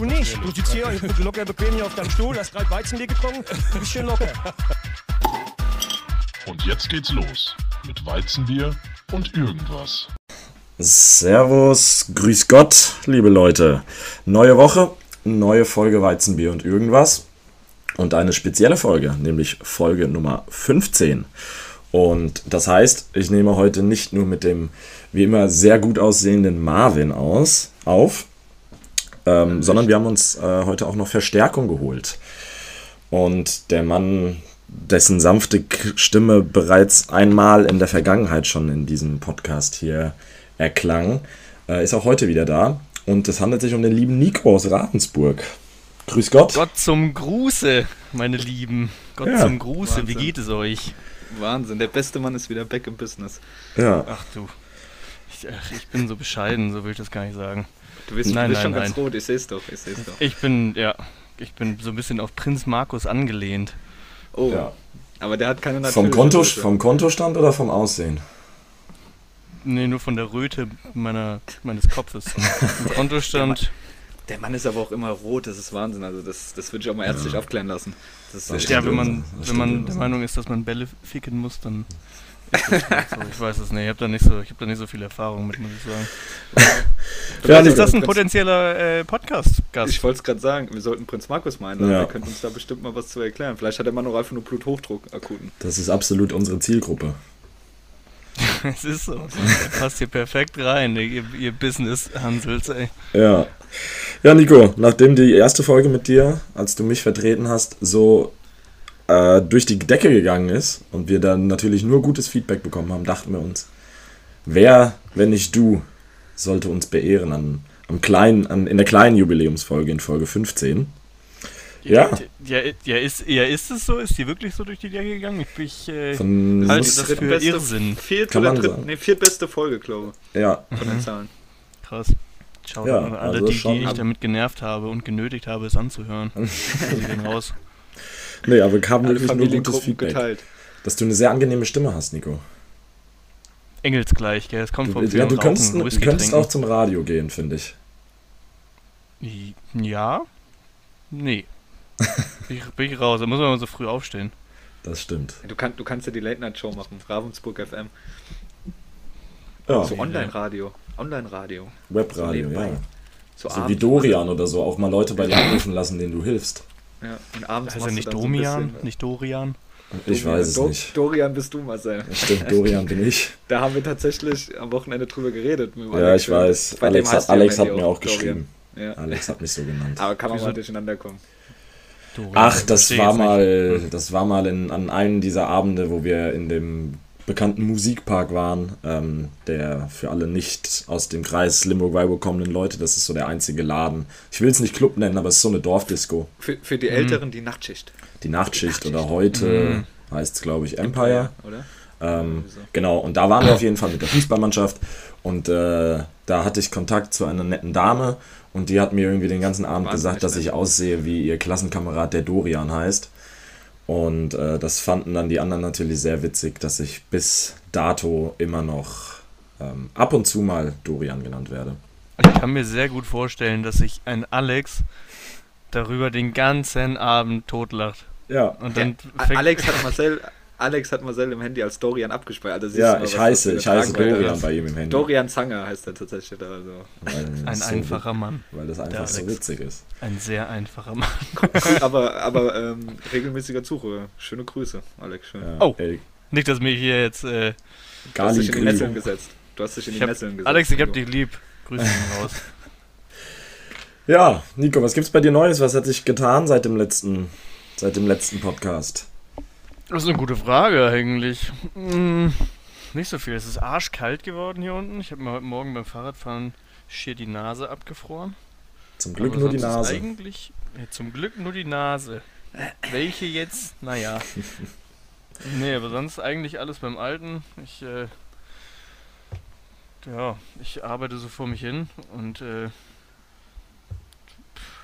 Du nicht. Du sitzt hier locker bequem hier auf deinem Stuhl, hast gerade Weizenbier getrunken, du bist schön locker. Und jetzt geht's los mit Weizenbier und irgendwas. Servus, grüß Gott, liebe Leute. Neue Woche, neue Folge Weizenbier und irgendwas. Und eine spezielle Folge, nämlich Folge Nummer 15. Und das heißt, ich nehme heute nicht nur mit dem wie immer sehr gut aussehenden Marvin aus, auf, ähm, sondern wir haben uns äh, heute auch noch Verstärkung geholt. Und der Mann, dessen sanfte Stimme bereits einmal in der Vergangenheit schon in diesem Podcast hier erklang, äh, ist auch heute wieder da. Und es handelt sich um den lieben Nico aus Ravensburg. Grüß Gott. Gott zum Gruße, meine Lieben. Gott ja. zum Gruße, Wahnsinn. wie geht es euch? Wahnsinn, der beste Mann ist wieder back im Business. Ja. Ach du. Ich, ich bin so bescheiden, so will ich das gar nicht sagen. Du bist, nein, du bist nein, schon nein. ganz rot, ich seh's doch, ich seh's doch. Ich bin, ja, ich bin so ein bisschen auf Prinz Markus angelehnt. Oh, ja. aber der hat keine vom, Konto, vom Kontostand oder vom Aussehen? Nee, nur von der Röte meiner, meines Kopfes. Vom Kontostand der Mann ist aber auch immer rot, das ist Wahnsinn. Also das, das würde ich auch mal ärztlich ja. aufklären lassen. ja, wenn man, wenn man der Meinung ist, dass man Bälle ficken muss, dann ist das. Ich weiß es nicht. Ich habe da, nicht so, hab da nicht so viel Erfahrung mit, muss ich sagen. Vielleicht ist das ein potenzieller äh, Podcast-Gast. Ich wollte es gerade sagen, wir sollten Prinz Markus meinen. Ja. Der könnte uns da bestimmt mal was zu erklären. Vielleicht hat der Mann auch einfach nur Bluthochdruck akuten. Das ist absolut unsere Zielgruppe. es ist so. passt hier perfekt rein, ihr, ihr Business-Hansels, ey. Ja. Ja, Nico, nachdem die erste Folge mit dir, als du mich vertreten hast, so äh, durch die Decke gegangen ist und wir dann natürlich nur gutes Feedback bekommen haben, dachten wir uns, wer, wenn nicht du, sollte uns beehren an, am kleinen, an, in der kleinen Jubiläumsfolge in Folge 15. Ja. Ja, ja, ist, ja, ist es so? Ist die wirklich so durch die Decke gegangen? Ich, ich äh, halte das für Irrsinn. Viert oder dritt, nee, viertbeste Folge, glaube ich. Ja. Von den Zahlen. Krass. Ciao ja, an alle, also die, die ich damit genervt habe und genötigt habe, es anzuhören. Sie gehen raus. Nee, aber kam wirklich nur gutes Feedback. Geteilt. Dass du eine sehr angenehme Stimme hast, Nico. Engelsgleich, gell? Es kommt vom Ja, du könntest, du könntest auch zum Radio gehen, finde ich. Ja? Nee. bin, ich, bin ich raus, da muss man so früh aufstehen. Das stimmt. Du, kann, du kannst ja die Late-Night-Show machen, Ravensburg FM. Ja. So Online-Radio. Online-Radio. Webradio, so ja. So, so wie Dorian oder so, auch mal Leute bei dir anrufen lassen, denen du hilfst. Ja, und abends heißt er nicht Domian, so nicht Dorian? Ich weiß es Do nicht. Dorian bist du, Marcel. Stimmt, Dorian bin ich. Da haben wir tatsächlich am Wochenende drüber geredet. ja, Alex. ich weiß. Bei Alex, hat, Alex hat mir auch geschrieben. Ja. Alex hat mich so genannt. Aber kann man mal durcheinander kommen. Dorian, Ach, das war mal, das war mal in, an einem dieser Abende, wo wir in dem bekannten Musikpark waren, ähm, der für alle nicht aus dem Kreis Limburg-Weilburg kommenden Leute, das ist so der einzige Laden. Ich will es nicht Club nennen, aber es ist so eine Dorfdisco. Für, für die Älteren mhm. die Nachtschicht. Die Nachtschicht, die Nachtschicht. oder heute mhm. heißt es, glaube ich, Empire. Empire oder? Ähm, genau, und da waren wir auf jeden Fall mit der Fußballmannschaft und äh, da hatte ich Kontakt zu einer netten Dame und die hat mir irgendwie den ganzen Abend gesagt, dass ich aussehe wie ihr Klassenkamerad, der Dorian heißt. Und äh, das fanden dann die anderen natürlich sehr witzig, dass ich bis dato immer noch ähm, ab und zu mal Dorian genannt werde. Ich kann mir sehr gut vorstellen, dass sich ein Alex darüber den ganzen Abend totlacht. Ja. Und dann ja, Alex hat Marcel Alex hat Marcel im Handy als Dorian abgespeichert. Also ja, mal, ich heiße, ich heiße Dorian bei ihm im Handy. Dorian Zanger heißt er tatsächlich. Also. Ein so einfacher Mann. Weil das einfach so witzig ist. Ein sehr einfacher Mann. aber aber ähm, regelmäßiger Zuhörer. Schöne Grüße, Alex. Schön. Ja, oh, ey. nicht, dass mir hier jetzt... Äh, du hast dich in die Nesseln gesetzt. Du hast dich in die Nesseln gesetzt. Alex, ich hab dich lieb. Grüße raus. Ja, Nico, was gibt's bei dir Neues? Was hat sich getan seit dem letzten, seit dem letzten Podcast? Das ist eine gute Frage eigentlich. Hm, nicht so viel. Es ist arschkalt geworden hier unten. Ich habe mir heute Morgen beim Fahrradfahren schier die Nase abgefroren. Zum Glück Aber nur die Nase. Eigentlich, ja, zum Glück nur die Nase. Welche jetzt? Naja. nee, aber sonst eigentlich alles beim Alten. Ich, äh, ja, ich arbeite so vor mich hin und, äh,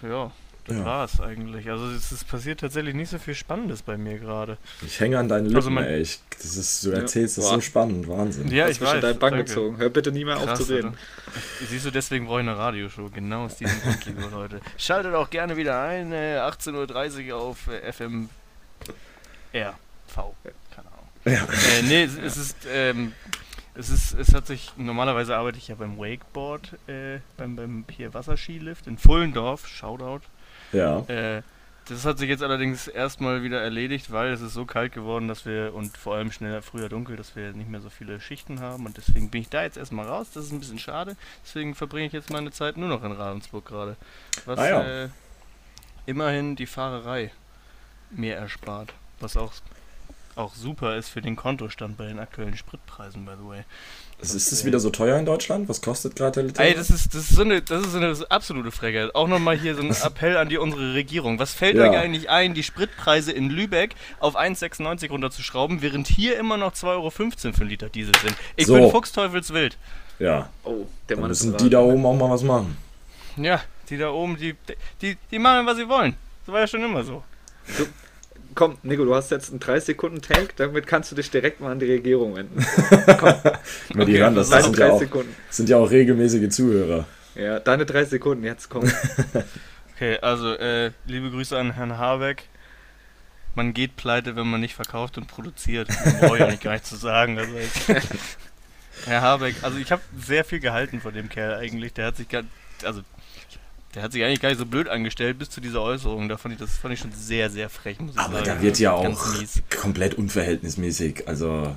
ja, das ja. war's eigentlich. Also es, es, passiert tatsächlich nicht so viel Spannendes bei mir gerade. Ich hänge an deinen also Lippen, also ey. Ich, das ist, du erzählst ja. das so spannend, Wahnsinn. Ja, ich weiß. dein Bank gezogen. Hör bitte nie mehr Krass, auf zu reden. Ich, siehst du, deswegen brauche ich eine Radioshow. Genau aus diesem Grund, liebe Leute. Schaltet auch gerne wieder ein, äh, 18.30 Uhr auf äh, FM R. V. Keine Ahnung. Ja. Äh, nee, es, es ist, ähm, es ist, es hat sich, normalerweise arbeite ich ja beim Wakeboard, äh, beim, beim hier Wasserskilift in Fullendorf, Shoutout. Ja. Äh, das hat sich jetzt allerdings erstmal wieder erledigt, weil es ist so kalt geworden, dass wir und vor allem schneller früher dunkel, dass wir nicht mehr so viele Schichten haben und deswegen bin ich da jetzt erstmal raus. Das ist ein bisschen schade. Deswegen verbringe ich jetzt meine Zeit nur noch in Ravensburg gerade. Was ah, ja. äh, immerhin die Fahrerei mir erspart. Was auch auch super ist für den Kontostand bei den aktuellen Spritpreisen, by the way. Das ist es wieder so teuer in Deutschland? Was kostet gerade der Liter? Ey, das ist, das, ist so eine, das ist so eine absolute Frage. Auch nochmal hier so ein Appell an die unsere Regierung. Was fällt ja. euch eigentlich ein, die Spritpreise in Lübeck auf 1,96 runterzuschrauben, während hier immer noch 2,15 Euro für einen Liter Diesel sind? Ich so. bin fuchsteufelswild. Ja. Oh, der Mann müssen die da oben auch mal was machen. Ja, die da oben, die, die, die machen, was sie wollen. Das war ja schon immer so. Du, komm, Nico, du hast jetzt einen 3-Sekunden-Tank, damit kannst du dich direkt mal an die Regierung wenden. komm. okay, die hören, das, das sind, ja auch, sind ja auch regelmäßige Zuhörer. Ja, deine drei Sekunden, jetzt komm. okay, also, äh, liebe Grüße an Herrn Habeck. Man geht pleite, wenn man nicht verkauft und produziert. Brauche ich eigentlich gar nicht zu sagen. Also, Herr Habeck, also ich habe sehr viel gehalten von dem Kerl eigentlich. Der hat sich ganz, also der hat sich eigentlich gar nicht so blöd angestellt bis zu dieser Äußerung. Da fand ich, das fand ich schon sehr, sehr frech, muss ich Aber sagen. da wird ja auch komplett unverhältnismäßig. Also,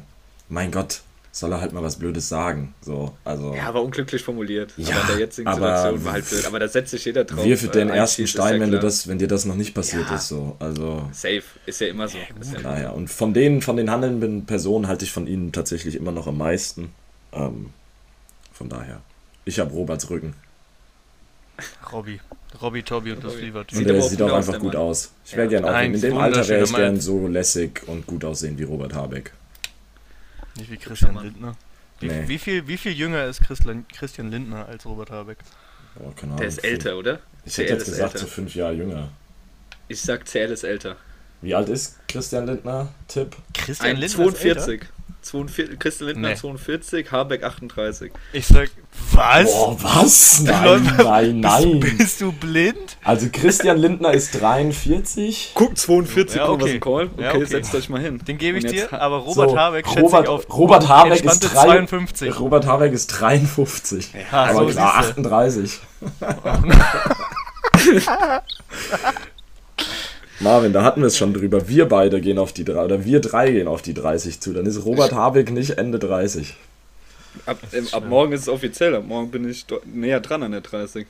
mein Gott, soll er halt mal was Blödes sagen. So, also, ja, aber unglücklich formuliert. Ja, aber in der jetzigen Situation war halt blöd. Aber da setzt sich jeder drauf. Wirf den äh, ersten Stein, wenn, du das, wenn dir das noch nicht passiert ja. ist. So. Also, Safe, ist ja immer so. Ja, naja, und von den, von den handelnden Personen halte ich von ihnen tatsächlich immer noch am meisten. Ähm, von daher, ich habe Roberts Rücken. Robby. Robby, Tobi und das Lieber. Und der sieht auch einfach gut aus. Ich wäre ja. gern auch in dem Alter wäre ich gern so lässig und gut aussehen wie Robert Habeck. Nicht wie Christian Lindner. Wie, nee. wie, viel, wie viel jünger ist Christian Lindner als Robert Habeck? Oh, keine Ahnung. Der ist älter, oder? Ich hätte jetzt gesagt, älter. so fünf Jahre jünger. Ich sag, CL ist älter. Wie alt ist Christian Lindner? Tipp? Christian Lindner 42. 42, Christian Lindner nee. 42, Habeck 38. Ich sag, was? Boah, was? Nein, nein, nein. Bist, bist, du blind? Also Christian Lindner ist 43. Guck, 42, ja, okay. was ein Call. Okay, ja, okay, setzt euch mal hin. Den gebe ich dir, aber Robert so, Habeck schätze Robert, ich auf Robert Habeck ist 3, 52. Robert Habeck ist 53. Ja, aber so klar, 38. Marvin, da hatten wir es schon drüber. Wir beide gehen auf die drei oder wir drei gehen auf die 30 zu. Dann ist Robert Habeck nicht Ende 30. Ab, ähm, ab morgen ist es offiziell. Ab morgen bin ich näher dran an der 30.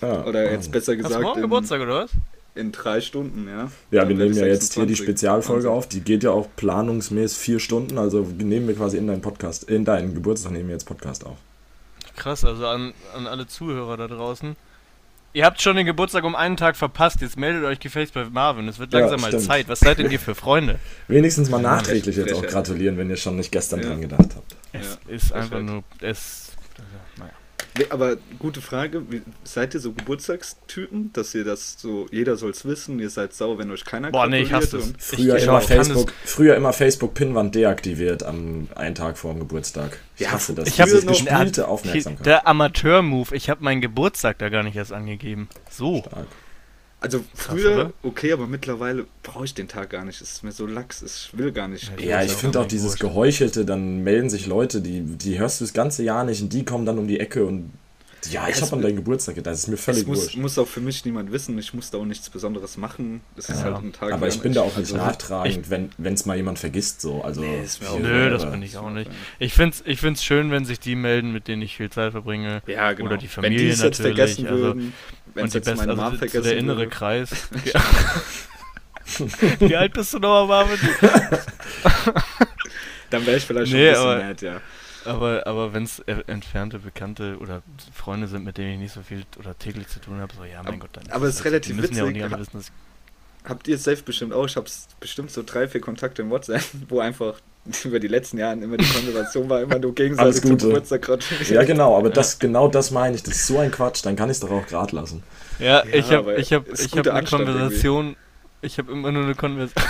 Ja, oder jetzt besser gesagt. Hast du morgen in, Geburtstag oder was? In drei Stunden, ja. Ja, wir nehmen ja jetzt hier die Spezialfolge Wahnsinn. auf. Die geht ja auch planungsmäßig vier Stunden. Also nehmen wir quasi in deinen Podcast, in deinen Geburtstag nehmen wir jetzt Podcast auf. Krass, also an, an alle Zuhörer da draußen. Ihr habt schon den Geburtstag um einen Tag verpasst. Jetzt meldet euch gefälligst bei Marvin. Es wird langsam ja, mal Zeit. Was seid denn ihr für Freunde? Wenigstens mal nachträglich jetzt auch gratulieren, wenn ihr schon nicht gestern ja. dran gedacht habt. Es ja, ist einfach nur. Es aber gute Frage, wie, seid ihr so Geburtstagstypen, dass ihr das so, jeder soll es wissen, ihr seid sauer, wenn euch keiner Boah, nee, ich hasse es. Früher, ich, immer Facebook, früher immer Facebook-Pinwand deaktiviert am einen Tag vor dem Geburtstag. Ich ja, hasse das. Ich habe gespielte Aufmerksamkeit. Der Amateur-Move, ich habe meinen Geburtstag da gar nicht erst angegeben. So. Stark. Also früher Krass, okay, aber mittlerweile brauche ich den Tag gar nicht. Es ist mir so lax, ich will gar nicht. Ja, ich finde auch dieses Geheuchelte, dann melden sich Leute, die, die hörst du das ganze Jahr nicht und die kommen dann um die Ecke und ja, ich habe an deinen Geburtstag gedacht, das ist mir völlig es muss, wurscht. muss auch für mich niemand wissen, ich muss da auch nichts Besonderes machen. Es ist halt ein Tag. Aber ich bin da auch nicht also nachtragend, ich, wenn es mal jemand vergisst. So. Also, nee, ist mir auch nö, das bin ich auch nicht. Ich finde es ich find's schön, wenn sich die melden, mit denen ich viel Zeit verbringe. Ja, genau. Oder die Familie wenn die es jetzt vergessen also, würden, wenn und die beste, meine also vergessen der innere würde. Kreis. Wie alt bist du noch, Marvin? Dann wäre ich vielleicht schon nee, ein bisschen mad, ja. Aber, aber wenn es entfernte Bekannte oder Freunde sind, mit denen ich nicht so viel oder täglich zu tun habe, so ja, mein aber, Gott, dann aber es ist relativ müssen witzig. ja auch nicht alle wissen, dass habt ihr es selbst bestimmt auch? Ich habe bestimmt so drei, vier Kontakte in WhatsApp, wo einfach über die letzten Jahre immer die Konversation war, immer nur gegenseitig zum Geburtstag gratuliert. Ja, genau, aber das, genau das meine ich. Das ist so ein Quatsch, dann kann ich es doch auch gerade lassen. Ja, ja ich habe ich hab, ich hab eine Konversation, irgendwie. ich habe immer nur eine Konversation.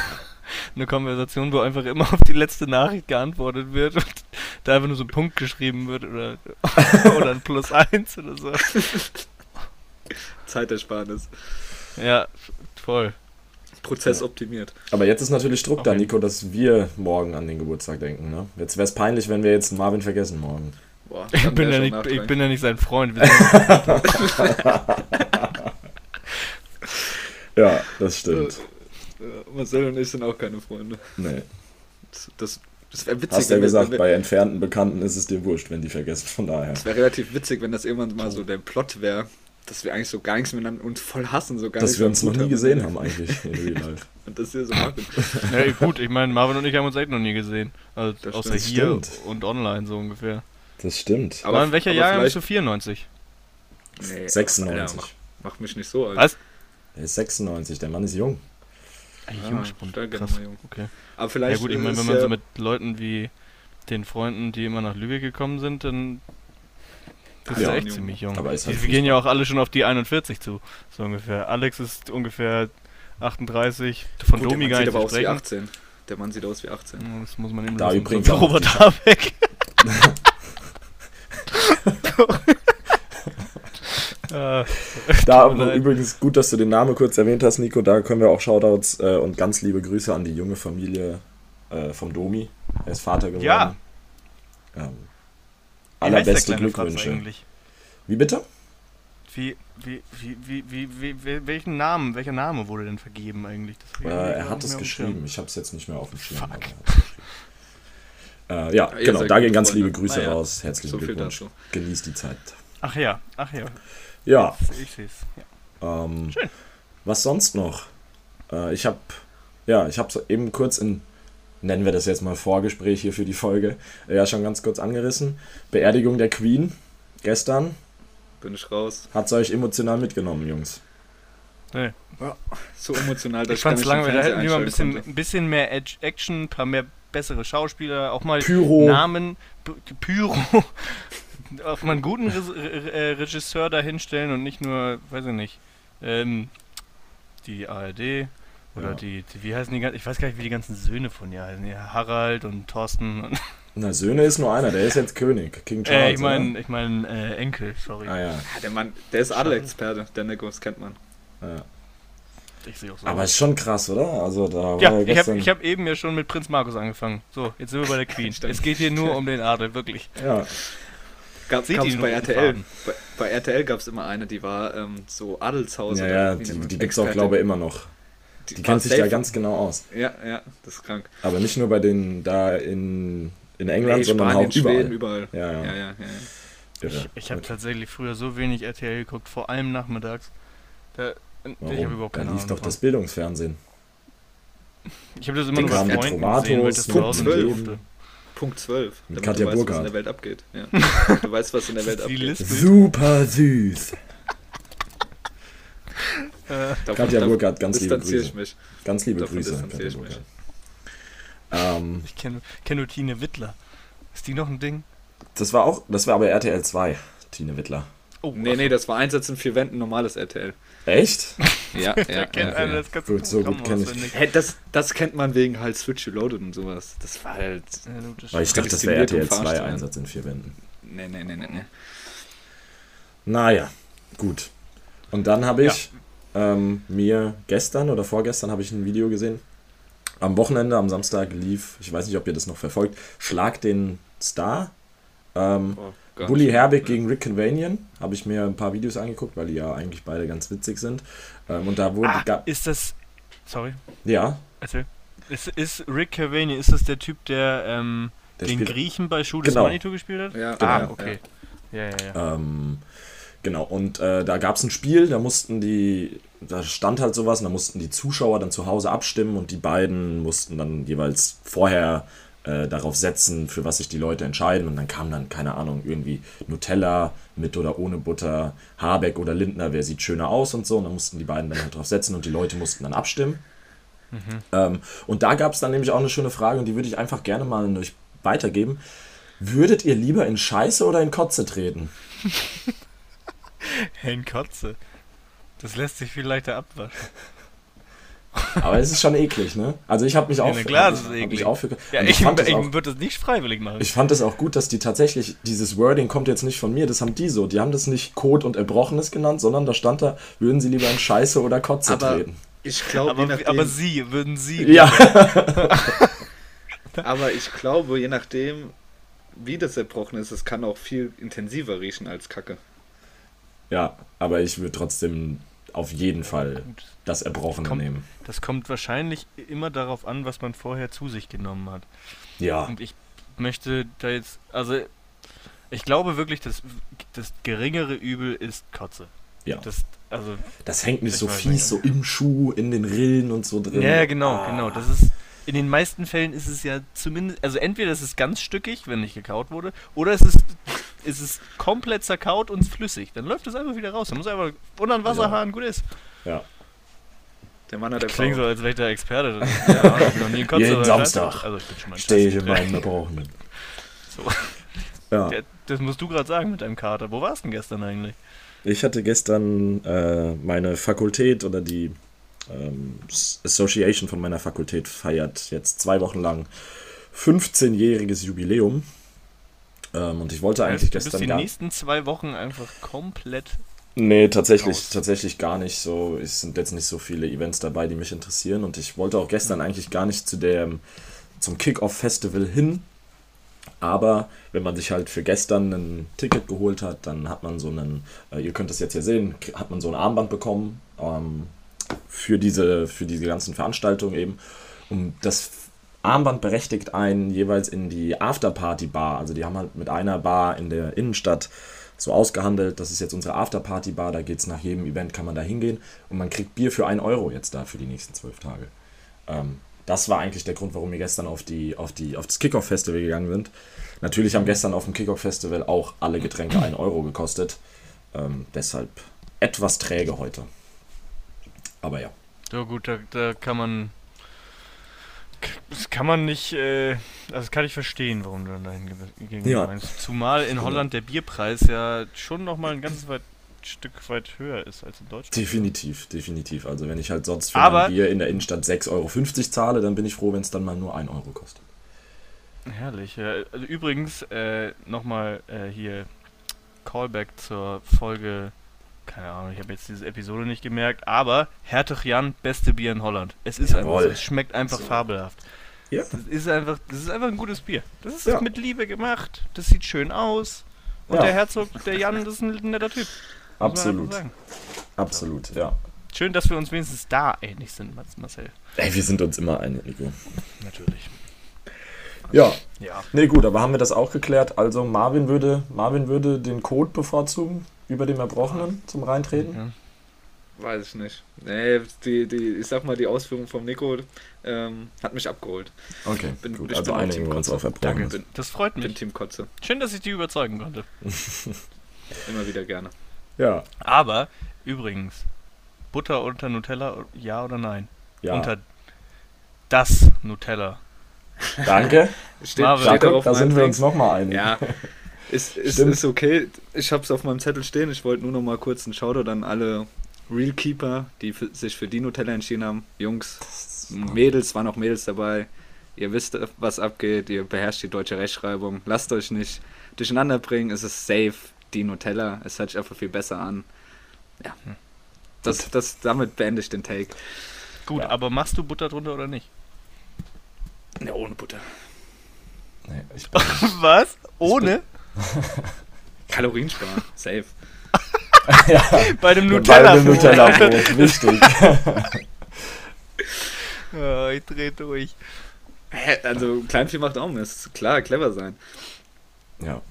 Eine Konversation, wo einfach immer auf die letzte Nachricht geantwortet wird und da einfach nur so ein Punkt geschrieben wird oder, oder ein Plus eins oder so. Zeitersparnis. Ja, voll. Prozess optimiert. Aber jetzt ist natürlich Druck okay. da, Nico, dass wir morgen an den Geburtstag denken. Ne? Jetzt wäre es peinlich, wenn wir jetzt Marvin vergessen morgen. Boah, ich, bin ja nicht, ich bin ja nicht sein Freund. ja, das stimmt. Marcel und ich sind auch keine Freunde. Nee. Das, das, das wäre witzig. Hast du ja gesagt, bei entfernten Bekannten ist es dir wurscht, wenn die vergessen, von daher. Es wäre relativ witzig, wenn das irgendwann mal so der Plot wäre, dass wir eigentlich so gar nichts miteinander uns voll hassen, so gar Dass wir uns noch nie gesehen haben eigentlich in Real Life. und das hier so machen. ja, gut, ich meine, Marvin und ich haben uns echt noch nie gesehen. Also das außer hier stimmt. und online so ungefähr. Das stimmt. Aber, aber in welcher Jahr bist du 94? Nee, 96. Alter, mach, mach, mich nicht so alt. Was? Er ist 96, der Mann ist jung. Ah, Jungspund, krass. Okay. Aber vielleicht ja gut, ich meine, wenn man ja so mit Leuten wie den Freunden, die immer nach Lübeck gekommen sind, dann das ja, ist echt jung. ziemlich jung. Aber ist halt wir gehen ja auch alle schon auf die 41 zu, so ungefähr. Alex ist ungefähr 38, von Gut, Domi gar nicht aber aus wie 18. Der Mann sieht aus wie 18. Das muss man eben da übrigens so Robert Habeck. da übrigens gut, dass du den Namen kurz erwähnt hast, Nico. Da können wir auch Shoutouts äh, und ganz liebe Grüße an die junge Familie äh, vom Domi. Er ist Vater geworden. Ja. Ähm, allerbeste Glückwünsche. Wie bitte? Wie, wie, wie, wie, wie, wie, welchen Namen, welcher Name wurde denn vergeben eigentlich? Äh, er hat es geschrieben. Ich habe es jetzt nicht mehr auf dem Schirm. Äh, ja, ja genau, da gehen ganz liebe Grüße ja. raus. Herzlichen so Glückwunsch. Genießt die Zeit. Ach ja, ach ja. Ja. Ich sehe es. Ja. Ähm, Schön. Was sonst noch? Äh, ich habe ja, ich habe eben kurz in nennen wir das jetzt mal Vorgespräch hier für die Folge, ja schon ganz kurz angerissen. Beerdigung der Queen gestern. Bin ich raus. Hat es euch emotional mitgenommen, Jungs? Nee. Ja, so emotional, dass ich fand's langweilig. Da hätten wir ein bisschen, ein bisschen mehr Action, ein paar mehr bessere Schauspieler, auch mal Pyro. Namen, Pyro, auch mal einen guten Re äh, Regisseur dahinstellen und nicht nur, weiß ich nicht, ähm, die ARD, oder ja. die, die, wie heißen die Ich weiß gar nicht, wie die ganzen Söhne von ihr heißen. Ja, Harald und Thorsten. Und Na, Söhne ist nur einer, der ist jetzt König, King Charles. Äh, ich meine ich mein, äh, Enkel, sorry. Ah, ja. ja. der Mann, der ist Adelexperte, der Nikos kennt man. Ja. Ich sehe auch so. Aber ist schon krass, oder? Also da ja, ich habe hab eben ja schon mit Prinz Markus angefangen. So, jetzt sind wir bei der Queen. es geht hier nur um den Adel, wirklich. Ja. Gab es bei RTL. Bei, bei, RTL gab es immer eine, die war ähm, so Adelshaus. Ja, ja, die, die gibt es auch, glaube ich, immer noch. Die, die kennt sich ja ganz genau aus. Ja, ja, das ist krank. Aber nicht nur bei den da in, in England, nee, sondern auch überall. Schweden, überall. Ja, ja. ja, ja, ja. Ich, ich habe tatsächlich früher so wenig RTL geguckt, vor allem nachmittags. Da, Warum? Ich habe überhaupt keine da lief Ahnung doch das Bildungsfernsehen. Ich habe das immer nur bei Freunden gesehen, weil das Punkt 12. Punkt 12. Mit Katja du weißt, was in der Welt abgeht. Ja. du weißt, was in der Welt abgeht. Super süß. Äh, Katja Burkhardt, ganz liebe Grüße. Ich mich. Ganz liebe davon Grüße. Ich, mich. Ähm, ich kenne kenn nur Tine Wittler. Ist die noch ein Ding? Das war auch, das war aber RTL 2, Tine Wittler. Oh, nee, nee, das war Einsatz in vier Wänden, normales RTL. Echt? ja, ja. kennt ja, das ganze gut, so gut kenne ich. Hey, das, das kennt man wegen halt Switch Reloaded und sowas. Das war halt. Ja, Weil ich dachte, das wäre RTL 2 Einsatz in vier Wänden. Nee, nee, nee, nee, nee. Naja, gut. Und dann habe ich ähm, mir gestern oder vorgestern habe ich ein Video gesehen. Am Wochenende, am Samstag lief, ich weiß nicht, ob ihr das noch verfolgt, Schlag den Star. Ähm, oh, Bully Herbig gegen Rick Convanian. Habe ich mir ein paar Videos angeguckt, weil die ja eigentlich beide ganz witzig sind. Ähm, und da wurde. Ah, ist das. Sorry. Ja. Erzähl. Ist, ist Rick Cavani, ist das der Typ, der, ähm, der den Griechen bei Schuh des genau. Manitou gespielt hat? Ja, ah, genau. okay. Ja, ja, ja. Ähm, Genau, und äh, da gab es ein Spiel, da mussten die, da stand halt sowas, und da mussten die Zuschauer dann zu Hause abstimmen und die beiden mussten dann jeweils vorher äh, darauf setzen, für was sich die Leute entscheiden. Und dann kam dann, keine Ahnung, irgendwie Nutella mit oder ohne Butter, Habeck oder Lindner, wer sieht schöner aus und so. Und dann mussten die beiden dann halt drauf setzen und die Leute mussten dann abstimmen. Mhm. Ähm, und da gab es dann nämlich auch eine schöne Frage und die würde ich einfach gerne mal an euch weitergeben. Würdet ihr lieber in Scheiße oder in Kotze treten? in Kotze. Das lässt sich viel leichter abwaschen. Aber es ist schon eklig, ne? Also ich habe mich auch. Ja, klar, das ist eklig. Auch für, ja, ich, ich, ich würde das nicht freiwillig machen. Ich fand es auch gut, dass die tatsächlich, dieses Wording kommt jetzt nicht von mir, das haben die so. Die haben das nicht Kot und Erbrochenes genannt, sondern da stand da, würden sie lieber in Scheiße oder Kotze aber treten. Ich glaube, aber, aber sie, würden sie. Ja. aber ich glaube, je nachdem, wie das erbrochen ist, es kann auch viel intensiver riechen als Kacke. Ja, aber ich würde trotzdem auf jeden Fall das Erbrochene kommt, nehmen. Das kommt wahrscheinlich immer darauf an, was man vorher zu sich genommen hat. Ja. Und ich möchte da jetzt, also ich glaube wirklich, dass das geringere Übel ist Kotze. Ja. Das, also, das hängt mir so fies nicht. so im Schuh, in den Rillen und so drin. Ja, genau, ah. genau. Das ist in den meisten Fällen ist es ja zumindest, also entweder ist es ganz stückig, wenn nicht gekaut wurde, oder es ist, ist es komplett zerkaut und flüssig. Dann läuft es einfach wieder raus. Dann muss einfach unter den Wasserhahn, ja. gut ist. Ja. Der Mann hat Klingt so, als wäre ich der Experte. ja, ich noch nie Kotze Jeden Samstag also stehe ich in meinem Erbrochenen. So. Ja. Das musst du gerade sagen mit deinem Kater. Wo warst du denn gestern eigentlich? Ich hatte gestern äh, meine Fakultät oder die ähm, Association von meiner Fakultät feiert jetzt zwei Wochen lang 15-jähriges Jubiläum. Ähm, und ich wollte eigentlich also, gestern. die nächsten zwei Wochen einfach komplett. Nee, tatsächlich, raus. tatsächlich gar nicht so. Es sind jetzt nicht so viele Events dabei, die mich interessieren. Und ich wollte auch gestern mhm. eigentlich gar nicht zu dem, zum Kick-Off-Festival hin. Aber wenn man sich halt für gestern ein Ticket geholt hat, dann hat man so einen, äh, ihr könnt es jetzt hier sehen, hat man so ein Armband bekommen. Ähm, für diese, für diese ganzen Veranstaltungen eben. Und das Armband berechtigt einen jeweils in die Afterparty-Bar. Also die haben halt mit einer Bar in der Innenstadt so ausgehandelt, das ist jetzt unsere Afterparty-Bar, da geht es nach jedem Event, kann man da hingehen und man kriegt Bier für 1 Euro jetzt da für die nächsten zwölf Tage. Ähm, das war eigentlich der Grund, warum wir gestern auf, die, auf, die, auf das Kickoff-Festival gegangen sind. Natürlich haben gestern auf dem Kickoff-Festival auch alle Getränke 1 Euro gekostet. Ähm, deshalb etwas träge heute. Aber ja. Ja gut, da, da kann man. Das kann man nicht, äh, also das kann ich verstehen, warum du dann dahin gegangen ja. meinst. Zumal in Holland der Bierpreis ja schon nochmal ein ganzes weit, Stück weit höher ist als in Deutschland. Definitiv, definitiv. Also wenn ich halt sonst für Aber, ein Bier in der Innenstadt 6,50 Euro zahle, dann bin ich froh, wenn es dann mal nur 1 Euro kostet. Herrlich. Ja. Also übrigens, äh, nochmal äh, hier Callback zur Folge keine Ahnung, ich habe jetzt diese Episode nicht gemerkt, aber Hertog Jan, beste Bier in Holland. Es ist Jawohl. einfach es schmeckt einfach so. fabelhaft. Ja. Das ist einfach, das ist einfach ein gutes Bier. Das ist ja. mit Liebe gemacht, das sieht schön aus. Und ja. der Herzog, der Jan, das ist ein netter Typ. Absolut. Absolut, ja. Schön, dass wir uns wenigstens da ähnlich sind, Marcel. Ey, wir sind uns immer einig, Nico. Natürlich. Ja. ja. Nee, gut, aber haben wir das auch geklärt? Also Marvin würde, Marvin würde den Code bevorzugen über dem Erbrochenen zum Reintreten? Ja. Weiß ich nicht. Nee, die, die, ich sag mal, die Ausführung vom Nico ähm, hat mich abgeholt. Okay, bin, gut. also einigen wir uns auf Erbrochenes. Danke, das freut mich. Bin Team Kotze. Schön, dass ich die überzeugen konnte. Immer wieder gerne. Ja. Aber, übrigens, Butter unter Nutella, ja oder nein? Ja. Unter das Nutella. Danke. steht, steht darauf da sind wir uns nochmal einig. Ja, ist, ist, ist okay. Ich habe es auf meinem Zettel stehen. Ich wollte nur noch mal kurz einen Shoutout an alle Realkeeper, die für, sich für die Nutella entschieden haben. Jungs, Mädels, waren auch Mädels dabei. Ihr wisst, was abgeht. Ihr beherrscht die deutsche Rechtschreibung. Lasst euch nicht durcheinander bringen. Es ist safe. Die Nutella. Es hört sich einfach viel besser an. Ja. Hm. Das, das, damit beende ich den Take. Gut, ja. aber machst du Butter drunter oder nicht? Ne, ohne Butter. Nee, Was? Ohne? Kaloriensparen, safe. ja, bei dem Nutella. Bei dem Nutella Brot, wichtig. oh, ich dreh durch. Also Kleinvieh macht auch Mist. Klar, clever sein. Ja.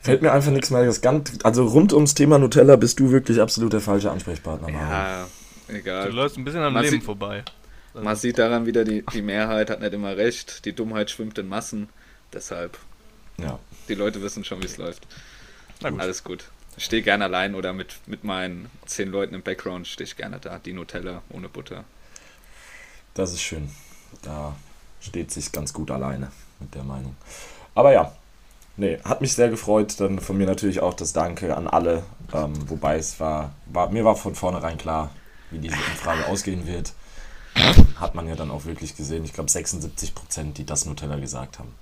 Fällt mir einfach nichts mehr. Das ganz, also rund ums Thema Nutella bist du wirklich absolut der falsche Ansprechpartner. Ja, egal. Du läufst ein bisschen am Man Leben vorbei. Also Man sieht daran wieder, die, die Mehrheit hat nicht immer recht, die Dummheit schwimmt in Massen. Deshalb. Ja. Die Leute wissen schon, wie es läuft. Gut. Alles gut. Ich stehe gerne allein oder mit, mit meinen zehn Leuten im Background stehe ich gerne da. Die Nutella ohne Butter. Das ist schön. Da steht sich ganz gut alleine mit der Meinung. Aber ja, nee, hat mich sehr gefreut. Dann von mir natürlich auch das Danke an alle. Ähm, wobei es war, war, mir war von vornherein klar, wie diese Umfrage ausgehen wird. Hat man ja dann auch wirklich gesehen. Ich glaube 76 Prozent, die das Nutella gesagt haben.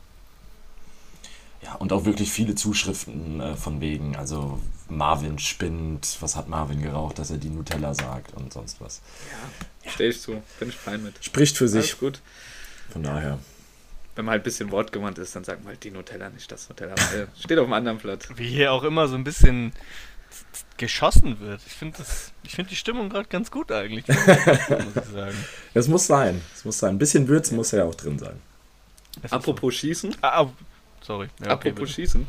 Ja, und auch wirklich viele Zuschriften äh, von wegen, also Marvin spinnt, was hat Marvin geraucht, dass er die Nutella sagt und sonst was. Ja, stehe ich zu, bin ich fein mit. Spricht für sich. Alles gut. Von daher. Wenn man halt ein bisschen wortgewandt ist, dann sagt man halt die Nutella, nicht das Nutella. steht auf einem anderen Blatt. Wie hier auch immer so ein bisschen geschossen wird. Ich finde find die Stimmung gerade ganz gut eigentlich. Gut, muss ich sagen. Es muss sein. Es muss sein. Ein bisschen Würze muss ja auch drin sein. Apropos so. Schießen. Ah, ah, sorry. Ja, Apropos okay, Schießen.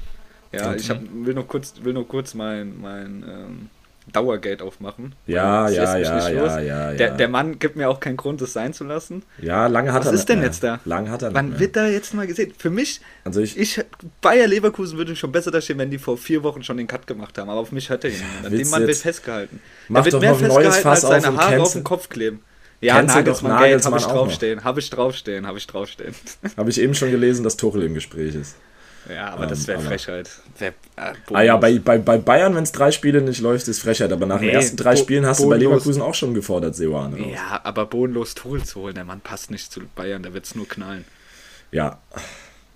Ja, ich hab, will nur kurz, will nur kurz mein, mein ähm, Dauergate aufmachen. Ja, ja, ja, ja, ja, der, der Mann gibt mir auch keinen Grund, es sein zu lassen. Ja, lange hat Was er Was ist denn mehr. jetzt da? Lange hat er Wann mehr. wird da jetzt mal gesehen? Für mich, also ich, ich Bayer Leverkusen würde schon besser dastehen, wenn die vor vier Wochen schon den Cut gemacht haben. Aber auf mich hört er ihn. An dem Mann wird festgehalten. Mach der wird mehr festgehalten, als seine Haare auf den Kopf kleben. Ja, Nagelsmann, Geld habe ich draufstehen, habe ich draufstehen, habe ich draufstehen. Habe ich eben schon gelesen, dass Tuchel im Gespräch ist. Ja, aber ähm, das wäre Frechheit. Wär, äh, ah ja, bei, bei, bei Bayern, wenn es drei Spiele nicht läuft, ist Frechheit. Aber nach nee, den ersten drei Spielen hast du bei Leverkusen auch schon gefordert, Seoane. Ja, aber bodenlos Tuchel zu holen, der Mann passt nicht zu Bayern, da wird es nur knallen. Ja,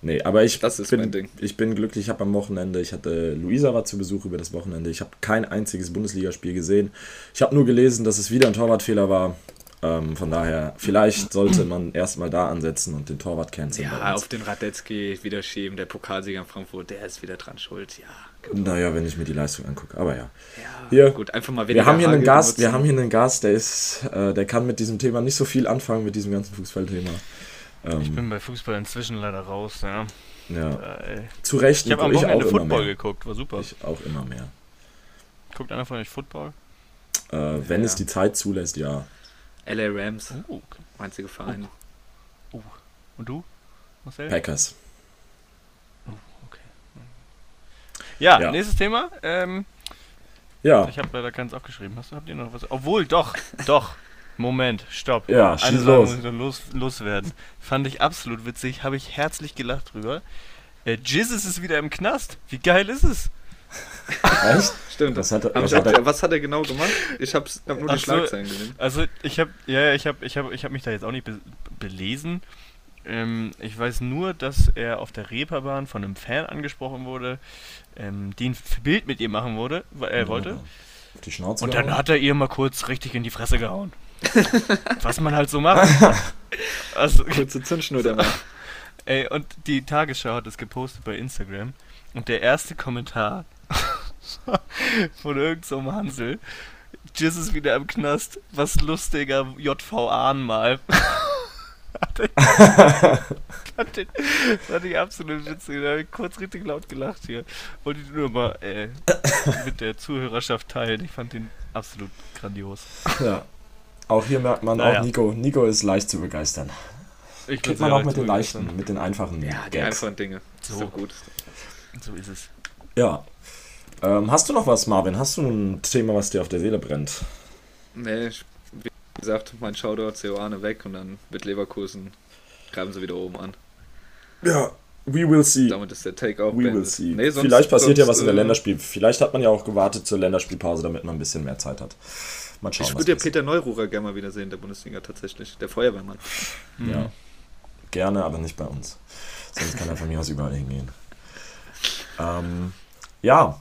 nee, aber ich, bin, ich bin glücklich. Ich habe am Wochenende, ich hatte, Luisa war zu Besuch über das Wochenende. Ich habe kein einziges Bundesligaspiel gesehen. Ich habe nur gelesen, dass es wieder ein Torwartfehler war. Ähm, von daher, vielleicht sollte man erstmal da ansetzen und den Torwart canceln. Ja, auf den Radetzky wieder schieben, der Pokalsieger in Frankfurt, der ist wieder dran schuld, ja. Genau. Naja, wenn ich mir die Leistung angucke, aber ja. Ja, hier, gut, einfach mal wir haben hier einen Gast, wir haben hier einen Gast, der ist, äh, der kann mit diesem Thema nicht so viel anfangen, mit diesem ganzen Fußballthema. Ähm, ich bin bei Fußball inzwischen leider raus, ja. Ja. Äh, Zu Recht. Ich habe am Wochenende Football geguckt, war super. Ich auch immer mehr. Guckt einer von euch Football? Äh, wenn ja. es die Zeit zulässt, ja. LA Rams. Uh, okay. Einzige Verein. Uh. uh. Und du, Marcel? Packers. Uh, okay. Ja, ja, nächstes Thema. Ähm, ja. Ich habe leider keins aufgeschrieben. Hast du, habt ihr noch was? Obwohl, doch, doch. Moment, stopp. Ja, Eine Sache los. muss ich noch los, loswerden. Fand ich absolut witzig, habe ich herzlich gelacht drüber. Äh, Jizzes ist wieder im Knast. Wie geil ist es? Echt? Stimmt. Was hat, er, was, hat er, was hat er genau gemacht? Ich habe hab nur die so, Schlagzeilen gesehen. Also ich habe ja, ich habe ich habe ich habe mich da jetzt auch nicht be belesen. Ähm, ich weiß nur, dass er auf der Reeperbahn von einem Fan angesprochen wurde, ähm, die ein Bild mit ihr machen wurde, er ja, wollte. Die Schnauze Und dann gehauen. hat er ihr mal kurz richtig in die Fresse gehauen. was man halt so macht. also, Kurze Zündschnur der Mann. Ey, und die Tagesschau hat es gepostet bei Instagram. Und der erste Kommentar von irgendeinem so Hansel. Jizz ist wieder im Knast. Was lustiger JVA mal. fand ich, fand ich absolut witzig. Da habe ich kurz richtig laut gelacht hier. Wollte ich nur mal äh, mit der Zuhörerschaft teilen. Ich fand den absolut grandios. Ja. Auch hier merkt man naja. auch, Nico, Nico ist leicht zu begeistern. Ich Kriegt man auch mit den leichten, mit den einfachen Ja, die Gags. einfachen Dinge. So. so gut. So ist es. Ja. Ähm, hast du noch was, Marvin? Hast du ein Thema, was dir auf der Seele brennt? Nee, ich, wie gesagt, mein Shoutout Ceoane weg und dann mit Leverkusen greifen sie wieder oben an. Ja, we will see. Damit ist der Take auch We beendet. will see. Nee, sonst, Vielleicht passiert sonst, ja was in der äh, Länderspiel. Vielleicht hat man ja auch gewartet zur Länderspielpause, damit man ein bisschen mehr Zeit hat. Mal schauen, ich würde ja Peter Neururer gerne mal wieder sehen, der Bundesliga tatsächlich. Der Feuerwehrmann. Ja. Mhm. Gerne, aber nicht bei uns. Sonst kann er von mir aus überall hingehen. Ähm, ja,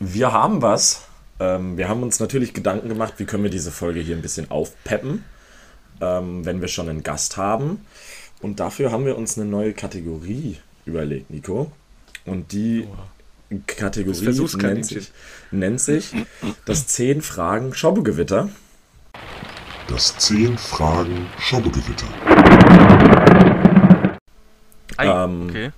wir haben was. Ähm, wir haben uns natürlich Gedanken gemacht, wie können wir diese Folge hier ein bisschen aufpeppen, ähm, wenn wir schon einen Gast haben. Und dafür haben wir uns eine neue Kategorie überlegt, Nico. Und die oh. Kategorie nennt sich, nennt sich das 10 Fragen Schaubegewitter. Das 10 Fragen Schaubegewitter. Ähm, okay.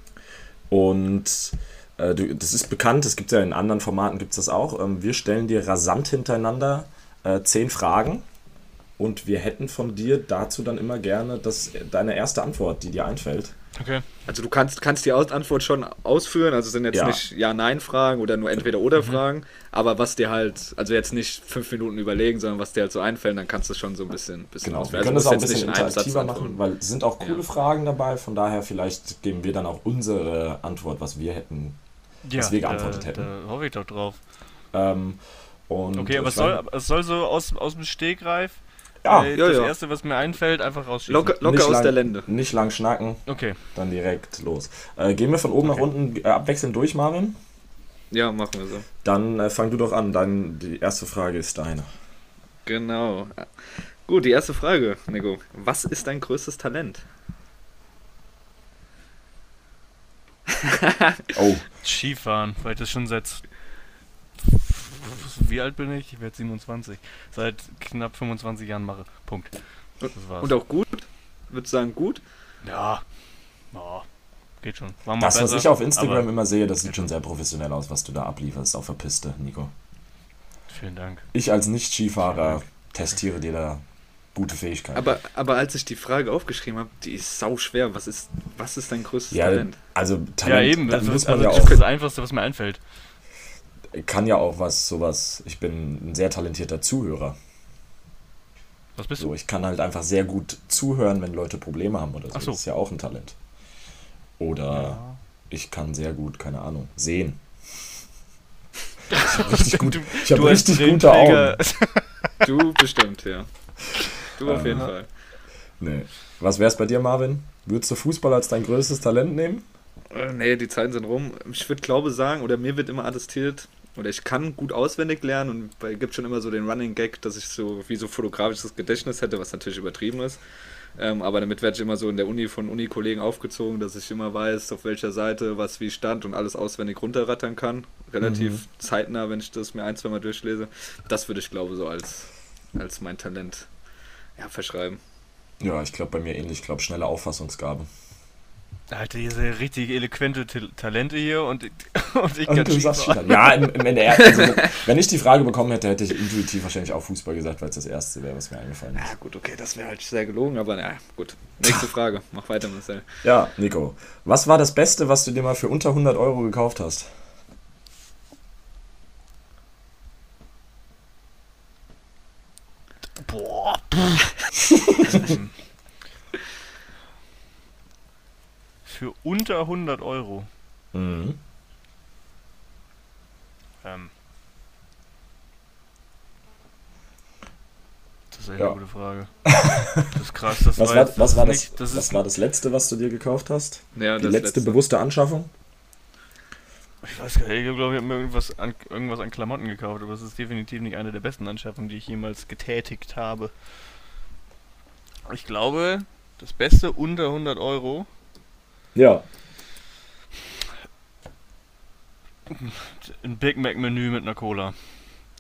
Und äh, du, das ist bekannt, es gibt ja in anderen Formaten gibt es das auch. Ähm, wir stellen dir rasant hintereinander äh, zehn Fragen Und wir hätten von dir dazu dann immer gerne das, deine erste Antwort, die dir einfällt. Okay. Also du kannst, kannst die Antwort schon ausführen, also sind jetzt ja. nicht Ja-Nein-Fragen oder nur Entweder-Oder-Fragen, mhm. aber was dir halt, also jetzt nicht fünf Minuten überlegen, sondern was dir halt so einfällt, dann kannst du schon so ein bisschen, bisschen genau. Wir können also das auch ein bisschen interaktiver machen, weil es sind auch coole ja. Fragen dabei, von daher vielleicht geben wir dann auch unsere Antwort, was wir hätten, ja, was wir geantwortet da, hätten. Da hoffe ich doch drauf. Ähm, okay, aber es soll, es soll so aus, aus dem Stegreif ja, ja, das ja. erste, was mir einfällt, einfach rausschießen. Locker, locker aus lang, der Lände. Nicht lang schnacken. Okay. Dann direkt los. Äh, gehen wir von oben okay. nach unten äh, abwechselnd durch, Marvin? Ja, machen wir so. Dann äh, fang du doch an. Dann die erste Frage ist deine. Genau. Gut, die erste Frage, Nico. Was ist dein größtes Talent? oh. Skifahren, weil ich das schon seit wie alt bin ich? Ich werde 27. Seit knapp 25 Jahren mache. Punkt. Das war's. Und auch gut? Würdest du sagen gut? Ja. Oh, geht schon. das, besser, was ich auf Instagram immer sehe, das sieht schon sehr professionell aus, was du da ablieferst auf der Piste, Nico. Vielen Dank. Ich als Nicht-Skifahrer testiere dir da gute Fähigkeiten. Aber, aber als ich die Frage aufgeschrieben habe, die ist sau schwer. Was ist, was ist dein größtes ja, Talent? Also Talent, ja, eben. Das, muss man also, ja auch, das Einfachste, was mir einfällt kann ja auch was, sowas. Ich bin ein sehr talentierter Zuhörer. Was bist du? So, ich kann halt einfach sehr gut zuhören, wenn Leute Probleme haben oder so. so. Das ist ja auch ein Talent. Oder ja. ich kann sehr gut, keine Ahnung, sehen. Ich habe richtig, gut, ich hab richtig gute Augen. Du bestimmt, ja. Du auf jeden Fall. Nee. Was wär's bei dir, Marvin? Würdest du Fußball als dein größtes Talent nehmen? Äh, nee, die Zeiten sind rum. Ich würde glaube sagen, oder mir wird immer attestiert, oder ich kann gut auswendig lernen und es gibt schon immer so den Running Gag, dass ich so wie so fotografisches Gedächtnis hätte, was natürlich übertrieben ist. Ähm, aber damit werde ich immer so in der Uni von Uni-Kollegen aufgezogen, dass ich immer weiß, auf welcher Seite was wie stand und alles auswendig runterrattern kann. Relativ mhm. zeitnah, wenn ich das mir ein, zwei Mal durchlese. Das würde ich glaube so als, als mein Talent ja, verschreiben. Ja, ich glaube bei mir ähnlich. Ich glaube schnelle Auffassungsgabe. Alter, hier sind richtig eloquente Talente hier und, und ich kann sagst Ja, im, im NDR, also, wenn ich die Frage bekommen hätte, hätte ich intuitiv wahrscheinlich auch Fußball gesagt, weil es das erste wäre, was mir eingefallen ist. Ja, gut, okay, das wäre halt sehr gelogen, aber na gut. Nächste Frage, mach weiter, Marcel. Ja, Nico, was war das Beste, was du dir mal für unter 100 Euro gekauft hast? Boah. Für unter 100 Euro. Mhm. Ähm. Das ist echt ja. eine gute Frage. Das ist krass. Das was war, jetzt, was, war das, nicht, das was war das letzte, was du dir gekauft hast? Ja, Die letzte, letzte, bewusste Anschaffung? Ich weiß gar nicht, ich glaube, ich habe mir irgendwas an, irgendwas an Klamotten gekauft, aber es ist definitiv nicht eine der besten Anschaffungen, die ich jemals getätigt habe. Ich glaube, das Beste unter 100 Euro ja. Ein Big Mac Menü mit einer Cola.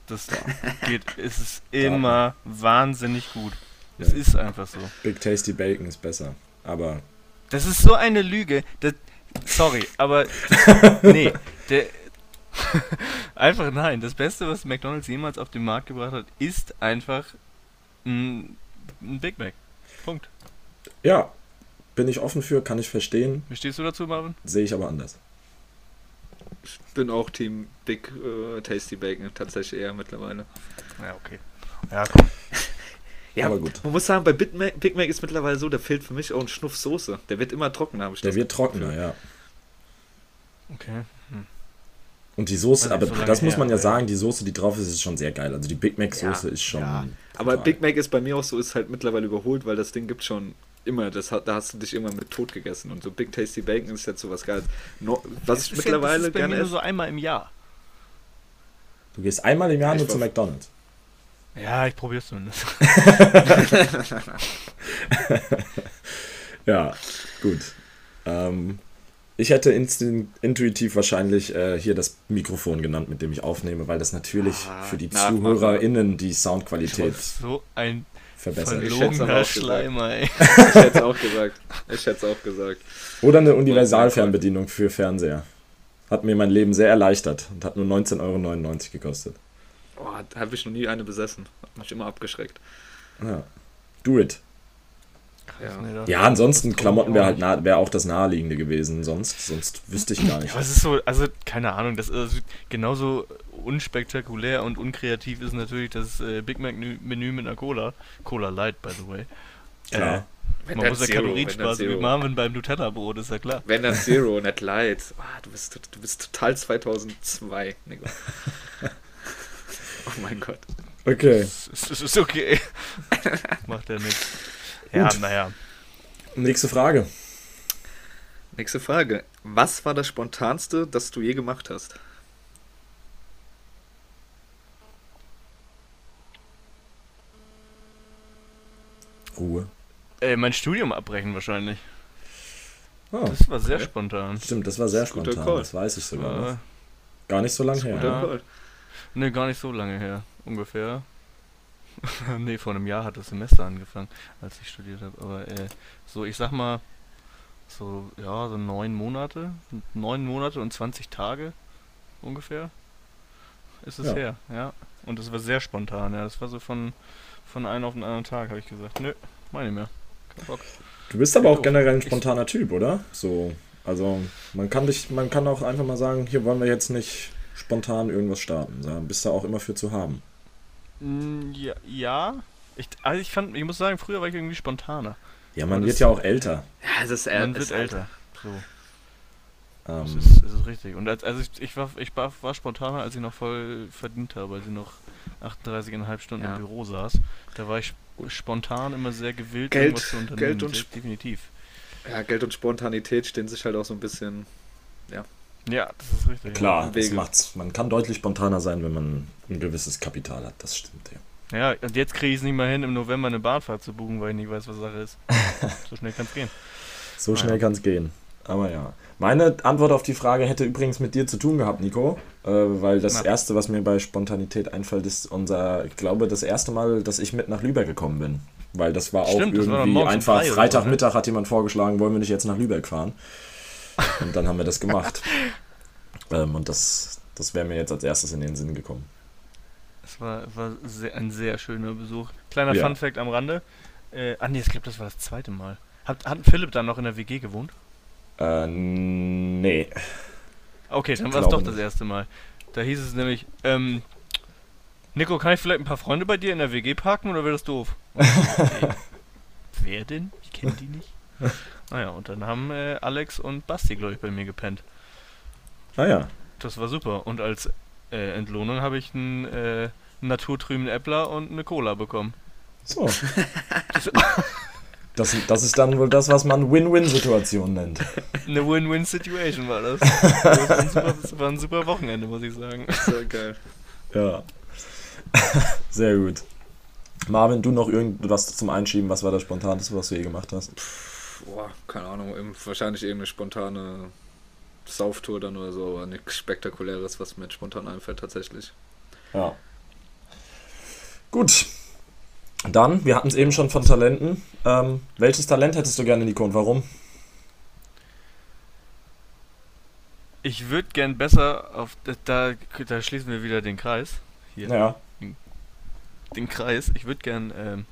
Das geht, es ist immer wahnsinnig gut. Es ja. ist einfach so. Big Tasty Bacon ist besser, aber. Das ist so eine Lüge. Das, sorry, aber. Das, nee, der. einfach nein. Das Beste, was McDonalds jemals auf den Markt gebracht hat, ist einfach ein, ein Big Mac. Punkt. Ja, bin ich offen für, kann ich verstehen. Wie stehst du dazu, Marvin? Sehe ich aber anders. Ich bin auch Team Big äh, Tasty Bacon, tatsächlich eher mittlerweile. Ja, okay. Ja, komm. ja, aber gut. Man muss sagen, bei Big Mac, Big Mac ist mittlerweile so, da fehlt für mich auch ein Schnuff Soße. Der wird immer trockener, habe ich Der wird trockener, ja. Okay. Hm. Und die Soße, aber so das muss man ja sagen, die Soße, die drauf ist, ist schon sehr geil. Also die Big Mac Soße ja, ist schon. Ja. Aber Big Mac ist bei mir auch so, ist halt mittlerweile überholt, weil das Ding gibt schon immer, das hat, da hast du dich immer mit tot gegessen. Und so Big Tasty Bacon ist jetzt so was Geiles. No, was das ich mittlerweile ja, das ist bei gerne mir nur so einmal im Jahr. Du gehst einmal im Jahr ja, nur zu McDonalds. Ja, ich probier's zumindest. ja, gut. Ähm, ich hätte intuitiv wahrscheinlich äh, hier das Mikrofon genannt, mit dem ich aufnehme, weil das natürlich ah, für die ZuhörerInnen die Soundqualität so ein verbessern. Ich hätte es Schleimer, ey. Ich hätte es auch gesagt. Ich hätte es auch gesagt. Oder eine Universalfernbedienung für Fernseher. Hat mir mein Leben sehr erleichtert und hat nur 19,99 Euro gekostet. Oh, da habe ich noch nie eine besessen. Hat mich immer abgeschreckt. Ja. Do it. Ja, ja ansonsten Klamotten wäre halt nah, wär auch das naheliegende gewesen. Sonst, sonst wüsste ich gar nicht. Ja, aber es ist so, also keine Ahnung, das ist also genauso unspektakulär und unkreativ ist natürlich das äh, Big Mac Menü mit einer Cola. Cola Light, by the way. Klar. Äh, man muss ja Kalorien sparen, wie Marvin beim Nutella-Brot, ist ja klar. Wenn dann Zero, nicht Light. Oh, du, bist, du bist total 2002, Nico. oh mein Gott. Okay. Es ist, ist, okay. Macht er nichts. Ja, naja. Nächste Frage. Nächste Frage. Was war das Spontanste, das du je gemacht hast? Ruhe. Äh, mein Studium abbrechen wahrscheinlich. Oh, das war sehr okay. spontan. Stimmt, das war sehr das spontan. Call. Das weiß ich sogar. Äh, gar nicht so lange her. Ja. Ne, gar nicht so lange her. Ungefähr. ne, vor einem Jahr hat das Semester angefangen, als ich studiert habe. Aber äh, so, ich sag mal, so, ja, so neun Monate. Neun Monate und 20 Tage ungefähr ist es ja. her, ja. Und das war sehr spontan, ja. Das war so von, von einem auf den anderen Tag, habe ich gesagt. Nö, meine mehr. Kein Bock. Du bist aber auch generell ein spontaner Typ, oder? So, also man kann dich, man kann auch einfach mal sagen, hier wollen wir jetzt nicht spontan irgendwas starten. Da bist du auch immer für zu haben. Mm, ja, ja. Ich, also ich fand, ich muss sagen, früher war ich irgendwie spontaner. Ja, man wird ja auch älter. Ja, es ist, äh, man wird älter. So. Ähm. Das, ist, das ist richtig. Und als, also ich, ich, war, ich war, war spontaner, als ich noch voll verdient habe, als ich noch 38,5 Stunden ja. im Büro saß. Da war ich spontan immer sehr gewillt, Geld, irgendwas zu unternehmen. Geld und definitiv. Ja, Geld und Spontanität stehen sich halt auch so ein bisschen, ja. Ja, das ist richtig. Klar, das macht's. Man kann deutlich spontaner sein, wenn man ein gewisses Kapital hat. Das stimmt, ja. Ja, und jetzt kriege ich es nicht mal hin, im November eine Bahnfahrt zu buchen, weil ich nicht weiß, was Sache ist. so schnell kann es gehen. So schnell kann es gehen. Aber ja. Meine Antwort auf die Frage hätte übrigens mit dir zu tun gehabt, Nico. Äh, weil das Na. erste, was mir bei Spontanität einfällt, ist unser, ich glaube, das erste Mal, dass ich mit nach Lübeck gekommen bin. Weil das war Stimmt, auch irgendwie war einfach Freitagmittag ne? hat jemand vorgeschlagen, wollen wir nicht jetzt nach Lübeck fahren? Und dann haben wir das gemacht. ähm, und das, das wäre mir jetzt als erstes in den Sinn gekommen. Es war, war sehr, ein sehr schöner Besuch. Kleiner ja. Fun-Fact am Rande. Äh, ah, nee, ich glaube, das war das zweite Mal. Hat, hat Philipp dann noch in der WG gewohnt? Äh, nee. Okay, dann war es doch das erste Mal. Da hieß es nämlich, ähm, Nico, kann ich vielleicht ein paar Freunde bei dir in der WG parken oder wäre das doof? Okay. Wer denn? Ich kenne die nicht. Naja, und dann haben äh, Alex und Basti, glaube ich, bei mir gepennt. Ah ja. Das war super. Und als äh, Entlohnung habe ich einen äh, naturtrüben Äppler und eine Cola bekommen. So. Das, das ist dann wohl das, was man Win-Win-Situation nennt. Eine Win-Win-Situation war das. Das war, ein super, das war ein super Wochenende, muss ich sagen. Sehr geil. Ja. Sehr gut. Marvin, du noch irgendwas zum Einschieben? Was war das Spontanste, was du je gemacht hast? Boah, keine Ahnung. Wahrscheinlich irgendeine spontane Sauftour dann oder so, aber nichts Spektakuläres, was mir spontan einfällt, tatsächlich. Ja. Gut, dann, wir hatten es eben schon von Talenten. Ähm, welches Talent hättest du gerne, Nico, und warum? Ich würde gern besser auf. Da, da schließen wir wieder den Kreis. Hier. Ja. Den, den Kreis. Ich würde gern ähm,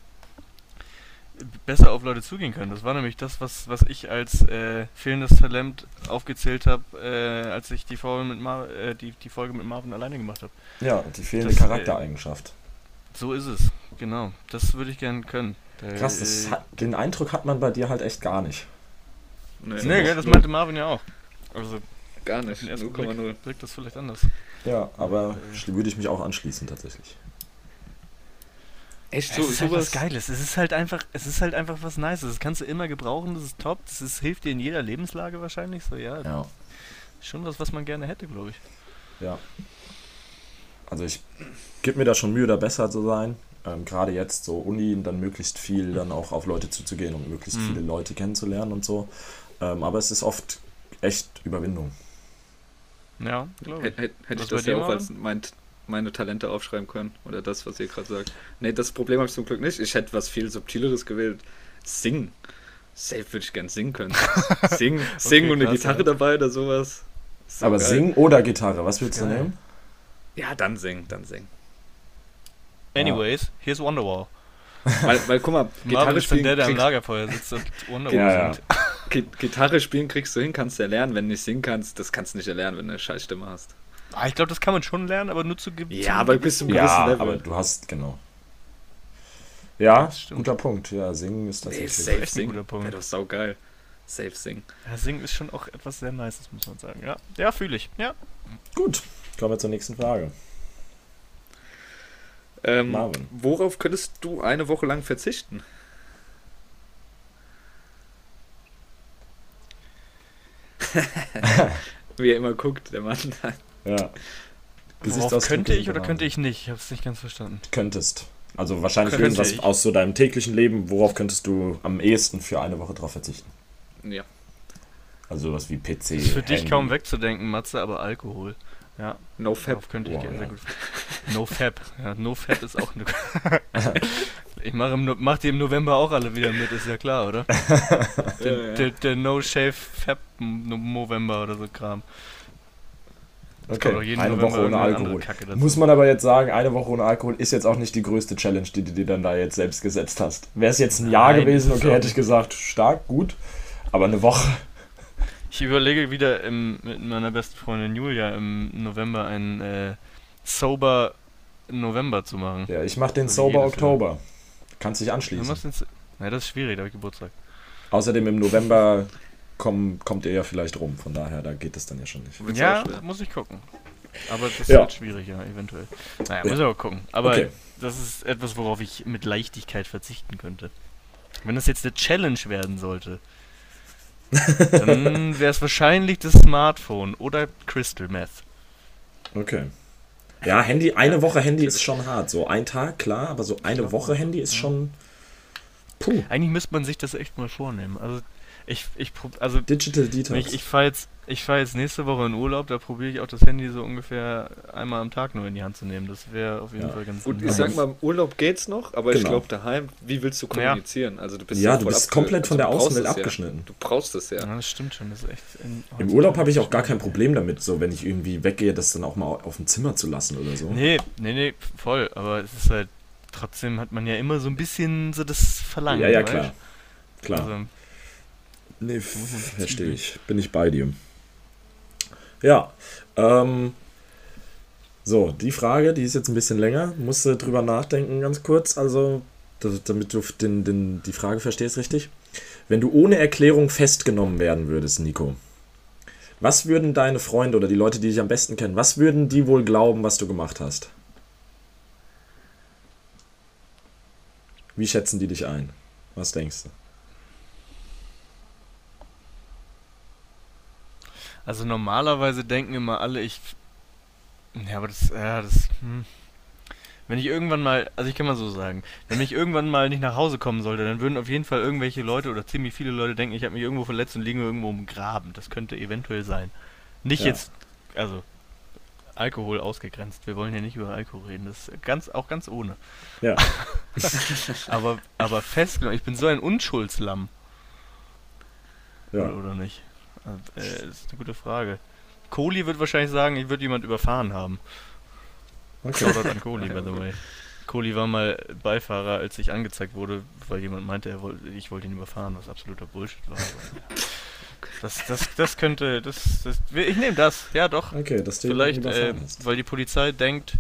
besser auf Leute zugehen können. Das war nämlich das, was, was ich als äh, fehlendes Talent aufgezählt habe, äh, als ich die Folge, mit Mar äh, die, die Folge mit Marvin alleine gemacht habe. Ja, die fehlende das, äh, Charaktereigenschaft. So ist es, genau. Das würde ich gerne können. Krass, hat, den Eindruck hat man bei dir halt echt gar nicht. Nee, nee gell, das meinte Marvin ja auch. Also gar nicht. 0,0. Wirkt das vielleicht anders. Ja, aber äh, würde ich mich auch anschließen tatsächlich. Echt so, es ist halt was Geiles. Es ist halt einfach, es ist halt einfach was Nices. Das kannst du immer gebrauchen. Das ist top. Das ist, hilft dir in jeder Lebenslage wahrscheinlich. So ja. ja. Schon was, was man gerne hätte, glaube ich. Ja. Also ich gebe mir da schon Mühe, da besser zu sein. Ähm, Gerade jetzt so Uni, dann möglichst viel dann auch auf Leute zuzugehen und möglichst mhm. viele Leute kennenzulernen und so. Ähm, aber es ist oft echt Überwindung. Ja, glaube ich. Hätte ich das ja auch als mein, meine Talente aufschreiben können. Oder das, was ihr gerade sagt. Nee, das Problem habe ich zum Glück nicht. Ich hätte was viel Subtileres gewählt. Singen. Safe würde ich gern singen können. Singen, singen okay, und eine Gitarre ja. dabei oder sowas. So Aber geil. singen oder Gitarre, was willst du nehmen? Ja, dann singen, dann singen. Anyways, ja. here's Wonderwall. Weil, weil guck mal, Gitarre spielen. der, der am Lagerfeuer sitzt und Wonder ja, ja. Gitarre spielen kriegst du hin, kannst du erlernen. Wenn du nicht singen kannst, das kannst du nicht erlernen, wenn du eine scheiß Stimme hast. Ah, ich glaube, das kann man schon lernen, aber nur zu gewinnen. Ja, aber bis zum gewissen ja, Level. aber du hast, genau. Ja, guter Punkt. Ja, singen ist tatsächlich nee, safe singen. ein guter Punkt. Ja, das ist saugeil. Safe singen. Ja, singen ist schon auch etwas sehr Nices, muss man sagen. Ja, ja fühle ich. Ja. Gut, kommen wir zur nächsten Frage. Ähm, Marvin. Worauf könntest du eine Woche lang verzichten? Wie er immer guckt, der Mann. Ja. Worauf könnte ich oder könnte ich nicht? Ich habe es nicht ganz verstanden. Könntest. Also wahrscheinlich könnte irgendwas ich. aus so deinem täglichen Leben, worauf könntest du am ehesten für eine Woche drauf verzichten? Ja. Also sowas wie PC. Das ist für Handy. dich kaum wegzudenken, Matze, aber Alkohol. Ja. No Fab. Darauf könnte ich wow, sehr gut. No Fab. Ja, No Fab ist auch eine. ich mache mach die im November auch alle wieder mit, ist ja klar, oder? der, ja, ja. der, der No Shave Fab November oder so Kram. Okay, eine Woche ohne Alkohol. Muss man aber jetzt sagen, eine Woche ohne Alkohol ist jetzt auch nicht die größte Challenge, die du dir dann da jetzt selbst gesetzt hast. Wäre es jetzt ein Jahr Nein, gewesen, okay, hätte ich gesagt, stark, gut. Aber eine Woche. Ich überlege wieder im, mit meiner besten Freundin Julia im November einen äh, Sober November zu machen. Ja, ich mache den also Sober Oktober. Kannst dich anschließen. ja, das ist schwierig, da habe ich Geburtstag. Außerdem im November komm, kommt ihr ja vielleicht rum, von daher, da geht es dann ja schon nicht. Ja, muss ich gucken. Aber das ist ja. halt schwierig, ja, eventuell. Naja, ja. muss ich auch gucken. Aber okay. das ist etwas, worauf ich mit Leichtigkeit verzichten könnte. Wenn das jetzt eine Challenge werden sollte, dann wäre es wahrscheinlich das Smartphone oder Crystal Meth. Okay. Ja, Handy, eine Woche Handy ist schon hart. So ein Tag, klar, aber so eine Woche Handy ist schon. Puh. Eigentlich müsste man sich das echt mal vornehmen. Also ich, ich also Digital Detox. Ich, ich fahre jetzt, fahr jetzt nächste Woche in Urlaub, da probiere ich auch das Handy so ungefähr einmal am Tag nur in die Hand zu nehmen. Das wäre auf jeden ja. Fall ganz gut. Ich sag mal, im Urlaub geht's noch, aber genau. ich glaube daheim, wie willst du kommunizieren? Ja. Also du bist ja, du bist komplett von der Außenwelt abgeschnitten. Ja. Du brauchst es ja. ja. Das stimmt schon. Das ist echt Im Urlaub habe ich auch gar kein Problem damit, so wenn ich irgendwie weggehe, das dann auch mal auf dem Zimmer zu lassen oder so. Nee, nee, nee, voll. Aber es ist halt trotzdem hat man ja immer so ein bisschen so das Verlangen. Ja, ja, klar. Klar. Also, Nee, verstehe ich. Bin ich bei dir. Ja. Ähm, so, die Frage, die ist jetzt ein bisschen länger. Musste drüber nachdenken, ganz kurz. Also, damit du den, den, die Frage verstehst, richtig. Wenn du ohne Erklärung festgenommen werden würdest, Nico, was würden deine Freunde oder die Leute, die dich am besten kennen, was würden die wohl glauben, was du gemacht hast? Wie schätzen die dich ein? Was denkst du? Also normalerweise denken immer alle, ich. Ja, aber das, ja, das. Hm. Wenn ich irgendwann mal, also ich kann mal so sagen, wenn ich irgendwann mal nicht nach Hause kommen sollte, dann würden auf jeden Fall irgendwelche Leute oder ziemlich viele Leute denken, ich habe mich irgendwo verletzt und liege irgendwo im Graben. Das könnte eventuell sein. Nicht ja. jetzt, also Alkohol ausgegrenzt. Wir wollen hier nicht über Alkohol reden. Das ist ganz, auch ganz ohne. Ja. aber, aber festgenommen, ich bin so ein Unschuldslamm. Ja. Oder, oder nicht? Äh, das ist eine gute Frage. Kohli wird wahrscheinlich sagen, ich würde jemand überfahren haben. Okay. Shoutout an Kohli, by the way. Kohli war mal Beifahrer, als ich angezeigt wurde, weil jemand meinte, er wollte, ich wollte ihn überfahren, was absoluter Bullshit war. Das, das, das könnte, das, das ich nehme das, ja doch. Okay, das Vielleicht, äh, weil die Polizei denkt,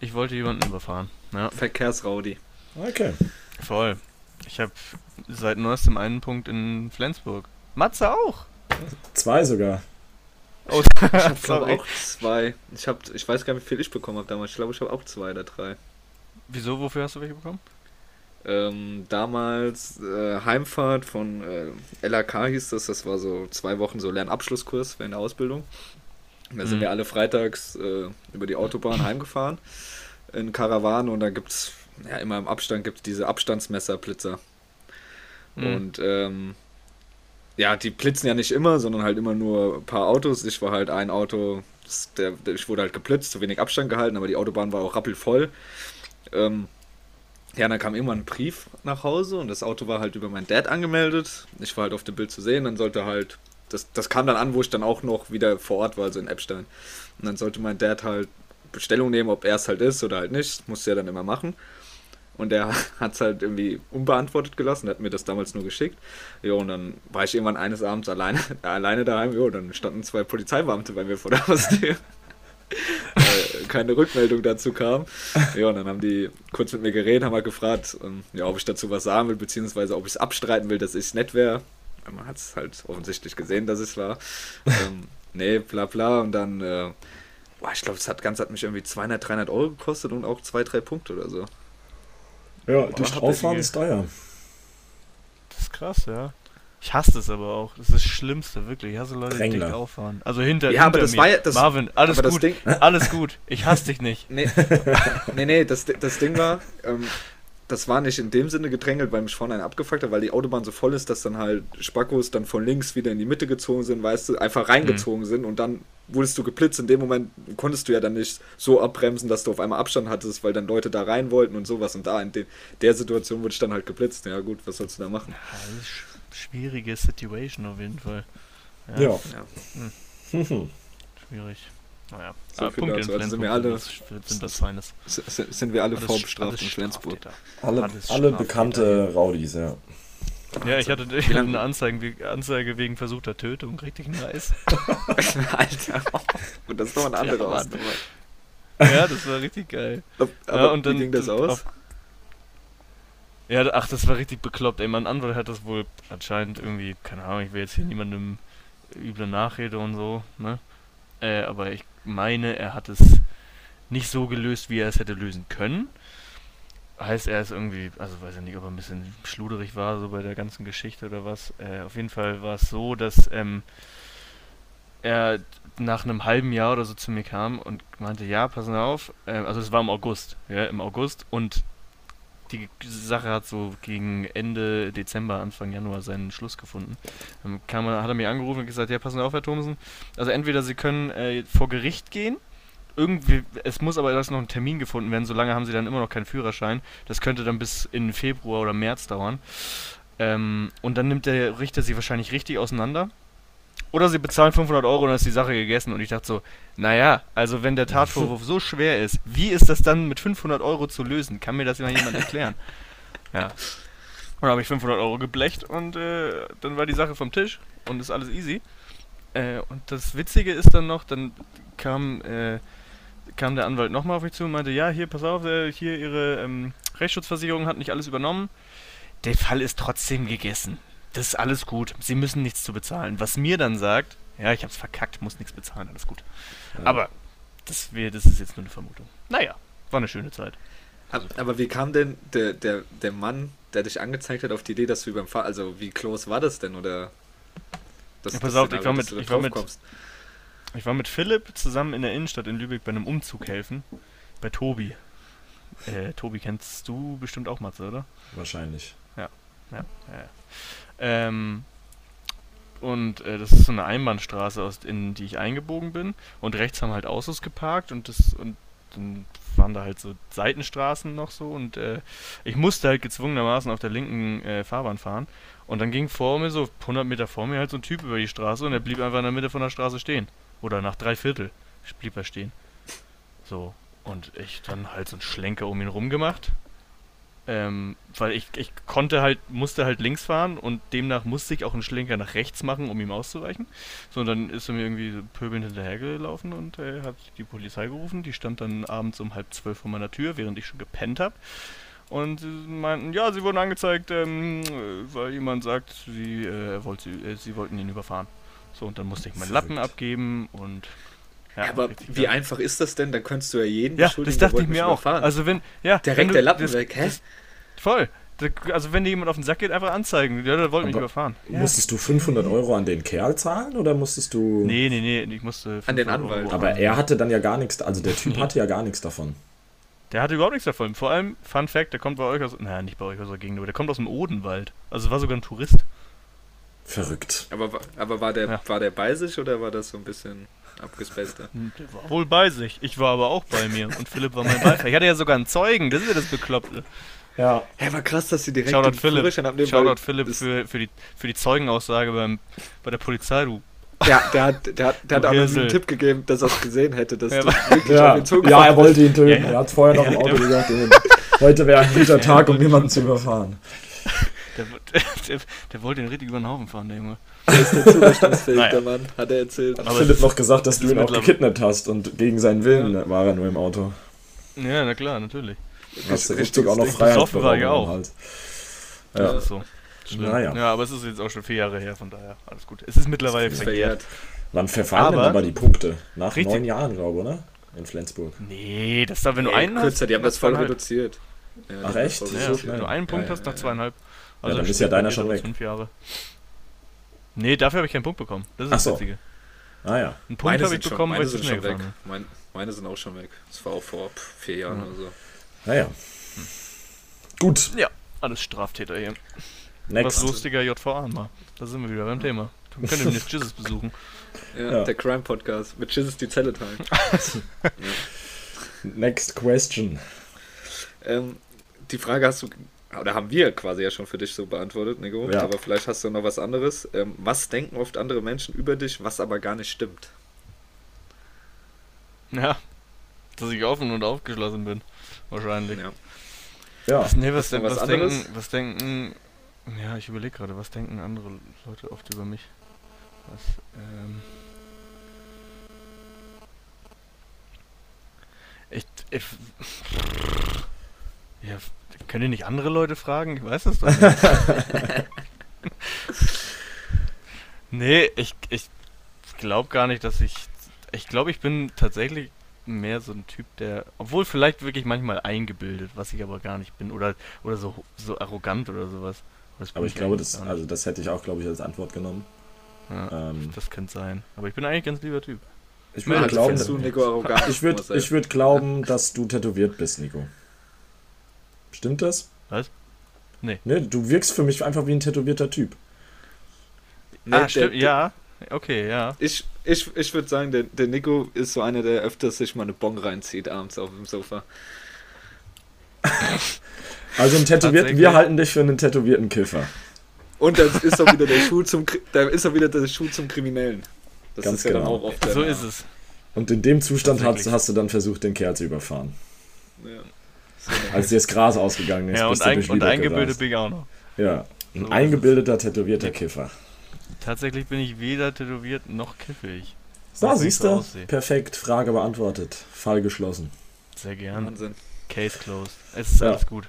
ich wollte jemanden überfahren. Ja. Verkehrsraudi. Okay. Voll. Ich habe seit neuestem einen Punkt in Flensburg. Matze auch. Zwei sogar. Oh, ich habe auch zwei. Ich, hab, ich weiß gar nicht, wie viel ich bekommen habe damals. Ich glaube, ich habe auch zwei oder drei. Wieso? Wofür hast du welche bekommen? Ähm, damals äh, Heimfahrt von äh, LAK hieß das. Das war so zwei Wochen so Lernabschlusskurs während der Ausbildung. Da sind mhm. wir alle freitags äh, über die Autobahn heimgefahren in Karawane und da gibt es, ja, immer im Abstand gibt es diese Abstandsmesserblitzer. Mhm. Und ähm, ja, die blitzen ja nicht immer, sondern halt immer nur ein paar Autos. Ich war halt ein Auto, der, der, ich wurde halt geblitzt, zu wenig Abstand gehalten, aber die Autobahn war auch rappelvoll. Ähm, ja, dann kam irgendwann ein Brief nach Hause und das Auto war halt über meinen Dad angemeldet. Ich war halt auf dem Bild zu sehen, dann sollte halt, das, das kam dann an, wo ich dann auch noch wieder vor Ort war, also in Epstein. Und dann sollte mein Dad halt Bestellung nehmen, ob er es halt ist oder halt nicht. Das musste er dann immer machen. Und er hat es halt irgendwie unbeantwortet gelassen, hat mir das damals nur geschickt. Jo, und dann war ich irgendwann eines Abends alleine, alleine daheim. Jo, dann standen zwei Polizeibeamte bei mir vor der Haustür. keine Rückmeldung dazu kam. Ja, und dann haben die kurz mit mir geredet, haben halt gefragt, ähm, ja, ob ich dazu was sagen will, beziehungsweise ob ich es abstreiten will, dass ich es nett wäre. Man hat es halt offensichtlich gesehen, dass es war. ähm, nee, bla bla. Und dann, äh, boah, ich glaube, das hat, ganz hat mich irgendwie 200, 300 Euro gekostet und auch zwei, drei Punkte oder so. Ja, durch drauffahren ist teuer. Das ist krass, ja. Ich hasse es aber auch. Das ist das Schlimmste, wirklich. Ich hasse Leute, die dick auffahren. Also hinter, ja, hinter aber das mir. War ja, das, Marvin, alles gut. Ding, alles gut. Ich hasse dich nicht. Nee, nee, nee das, das Ding war, ähm, das war nicht in dem Sinne gedrängelt, weil mich vorne einen abgefuckt hat, weil die Autobahn so voll ist, dass dann halt Spackos dann von links wieder in die Mitte gezogen sind, weißt du, einfach reingezogen mhm. sind und dann wurdest du geblitzt. In dem Moment konntest du ja dann nicht so abbremsen, dass du auf einmal Abstand hattest, weil dann Leute da rein wollten und sowas. Und da in de der Situation wurde ich dann halt geblitzt. Ja gut, was sollst du da machen? Ja, schwierige Situation auf jeden Fall. Ja. ja. Hm. Schwierig. Naja, so viel Punkt dazu. Also sind wir alle, sind das Feines. Sind wir alle vorbestraft in Flensburg. Alle, alle bekannte Raudis, ja. Ja, ich hatte, ich hatte eine Anzeige, Anzeige wegen versuchter Tötung, richtig nice. Alter, und das ist doch ein anderer ja, ja, das war richtig geil. Aber ja, und dann, wie ging das aus? Auf, ja, ach, das war richtig bekloppt. Ey, mein Anwalt hat das wohl anscheinend irgendwie, keine Ahnung, ich will jetzt hier niemandem üble Nachrede und so, ne? Äh, aber ich meine, er hat es nicht so gelöst, wie er es hätte lösen können. Heißt, er ist irgendwie, also weiß ich nicht, ob er ein bisschen schluderig war, so bei der ganzen Geschichte oder was. Äh, auf jeden Fall war es so, dass ähm, er nach einem halben Jahr oder so zu mir kam und meinte, ja, passen auf, äh, also es war im August, ja, im August und die Sache hat so gegen Ende Dezember, Anfang Januar seinen Schluss gefunden. Dann kam hat er mich angerufen und gesagt, ja, passen auf, Herr Thomsen. Also entweder Sie können äh, vor Gericht gehen, irgendwie, es muss aber erst noch ein Termin gefunden werden, solange haben Sie dann immer noch keinen Führerschein. Das könnte dann bis in Februar oder März dauern. Ähm, und dann nimmt der Richter Sie wahrscheinlich richtig auseinander oder sie bezahlen 500 Euro und dann ist die Sache gegessen. Und ich dachte so, naja, also wenn der Tatvorwurf so schwer ist, wie ist das dann mit 500 Euro zu lösen? Kann mir das mal jemand erklären? Ja. Und dann habe ich 500 Euro geblecht und äh, dann war die Sache vom Tisch und ist alles easy. Äh, und das Witzige ist dann noch, dann kam, äh, kam der Anwalt nochmal auf mich zu und meinte, ja, hier, pass auf, äh, hier Ihre ähm, Rechtsschutzversicherung hat nicht alles übernommen. Der Fall ist trotzdem gegessen das ist alles gut. Sie müssen nichts zu bezahlen. Was mir dann sagt, ja, ich hab's verkackt, muss nichts bezahlen, alles gut. Ja. Aber das, wär, das ist jetzt nur eine Vermutung. Naja, war eine schöne Zeit. Also. Aber wie kam denn der, der, der Mann, der dich angezeigt hat, auf die Idee, dass du beim Fahr also wie close war das denn oder? Dass, ja, pass auf, ich war, mit, ich, war mit, ich war mit Philipp zusammen in der Innenstadt in Lübeck bei einem Umzug helfen. Bei Tobi. Äh, Tobi kennst du bestimmt auch, Matze, oder? Wahrscheinlich. Ja, ja, ja. Ähm, und äh, das ist so eine Einbahnstraße, aus, in die ich eingebogen bin. Und rechts haben halt Autos geparkt und das und dann waren da halt so Seitenstraßen noch so und äh, ich musste halt gezwungenermaßen auf der linken äh, Fahrbahn fahren. Und dann ging vor mir so 100 Meter vor mir halt so ein Typ über die Straße und er blieb einfach in der Mitte von der Straße stehen. Oder nach drei Viertel blieb er stehen. So. Und ich dann halt so einen Schlenker um ihn rum gemacht ähm, weil ich, ich konnte halt, musste halt links fahren und demnach musste ich auch einen Schlenker nach rechts machen, um ihm auszuweichen. So, und dann ist er mir irgendwie pöbelnd hinterhergelaufen und äh, hat die Polizei gerufen. Die stand dann abends um halb zwölf vor meiner Tür, während ich schon gepennt habe. Und sie meinten, ja, sie wurden angezeigt, ähm, weil jemand sagt, sie, äh, wollte, äh, sie wollten ihn überfahren. So, und dann musste ich meinen Lappen abgeben und ja, aber wie geil. einfach ist das denn? Da könntest du ja jeden ja, das dachte ich mir auch. Überfahren. Also wenn, ja, direkt wenn du, der Lappen das, weg, hä? Das, voll. Also wenn dir jemand auf den Sack geht, einfach anzeigen. Ja, der wollte mich überfahren. Musstest du 500 Euro an den Kerl zahlen oder musstest du... Nee, nee, nee, ich musste... An den Anwalt. Aber er hatte dann ja gar nichts, also der Typ hatte ja gar nichts davon. Der hatte überhaupt nichts davon. Vor allem, Fun Fact, der kommt bei euch aus... Naja, nicht bei euch aus der Gegend, aber der kommt aus dem Odenwald. Also war sogar ein Tourist. Verrückt. Aber, aber war, der, ja. war der bei sich oder war das so ein bisschen abgespaceder? Hm, der war wohl bei sich. Ich war aber auch bei mir und Philipp war mein Beifahrer. Ich hatte ja sogar einen Zeugen, das ist ja das Bekloppte. Ja. Hey, war krass, dass sie direkt Shoutout den Philipp, abnehmen. Shoutout Philipp für, für, die, für die Zeugenaussage beim, bei der Polizei, du. Ja, der hat, der hat, der hat aber einen Tipp gegeben, dass er es gesehen hätte, dass ja, du wirklich ja. auf ihn Ja, er wollte ihn töten. Ja, ja. Er hat vorher noch im Auto gesagt. Heute wäre ein guter Tag, um jemanden zu überfahren. Der, der, wollte den richtig über den Haufen fahren, der Junge. Der ist nicht zurechnungsfähig, naja. der Mann, hat er erzählt. Hat Philipp noch gesagt, dass du ihn auch gekidnappt hast und gegen seinen Willen ja. war er nur im Auto. Ja, na klar, natürlich. Hast du richtig auch noch Freiheit war ich auch. Halt. Ja. Das ist so. Naja. Ja, aber es ist jetzt auch schon vier Jahre her, von daher alles gut. Es ist mittlerweile ist verjährt. verjährt. Wann verfahren aber, denn aber die Punkte? Nach richtig. neun Jahren, glaube ich, oder? In Flensburg. Nee, das da, wenn nee, du einen kürzer, hast. die haben das voll reduziert. Ja, Ach echt? Ja, wenn du einen Punkt hast, nach zweieinhalb. Also ja, dann ist ja deiner schon weg. Fünf Jahre. Nee, dafür habe ich keinen Punkt bekommen. Das ist Ach das so. Witzige. Ah ja. Einen Punkt habe ich bekommen, weil ich zu schnell weg. Mein, meine sind auch schon weg. Das war auch vor vier Jahren mhm. oder so. Naja. Hm. Gut. Ja, alles Straftäter hier. Next. Was lustiger JVA mal. Da sind wir wieder beim Thema. Wir können demnächst Jizzes besuchen. Ja, ja, der Crime Podcast. Mit Jizzes die Zelle teilen. ja. Next question. Ähm, die Frage hast du oder haben wir quasi ja schon für dich so beantwortet, Nico. Ja. Aber vielleicht hast du noch was anderes. Ähm, was denken oft andere Menschen über dich, was aber gar nicht stimmt? Ja, dass ich offen und aufgeschlossen bin. Wahrscheinlich. Ja. ja. Was, nee, was, was, was denken, was denken. Ja, ich überlege gerade, was denken andere Leute oft über mich? Was, ähm. Ich, ich, ja, können ihr nicht andere Leute fragen? Ich weiß das doch nicht. nee, ich, ich glaube gar nicht, dass ich. Ich glaube, ich bin tatsächlich mehr so ein Typ, der. Obwohl vielleicht wirklich manchmal eingebildet, was ich aber gar nicht bin. Oder, oder so, so arrogant oder sowas. Aber ich glaube, das, also das hätte ich auch, glaube ich, als Antwort genommen. Ja, ähm, das könnte sein. Aber ich bin eigentlich ein ganz lieber Typ. Ich würde glauben, du, Nico, ich würde ich würd glauben, dass du tätowiert bist, Nico. Stimmt das? Was? Nee. Nee, du wirkst für mich einfach wie ein tätowierter Typ. Nee, ah, stimmt, ja. Okay, ja. Ich, ich, ich würde sagen, der, der Nico ist so einer, der öfters sich mal eine Bon reinzieht abends auf dem Sofa. Also ein tätowierten, wir halten dich für einen tätowierten Kiffer. Und dann ist auch wieder der Schuh zum da ist auch wieder der Schuh zum Kriminellen. Das Ganz ist ja genau. dann auch oft So ist es. Und in dem Zustand hast, hast, du dann versucht, den Kerl zu überfahren. Ja. Als dir das Gras ausgegangen ist. Ja, und, ein, und eingebildet bin ich auch noch. Ja, ein so eingebildeter, tätowierter Kiffer. Tatsächlich bin ich weder tätowiert noch kiffig. So, siehst du? Perfekt, Frage beantwortet. Fall geschlossen. Sehr gern. Wahnsinn. Case closed. Es ist ja. alles gut.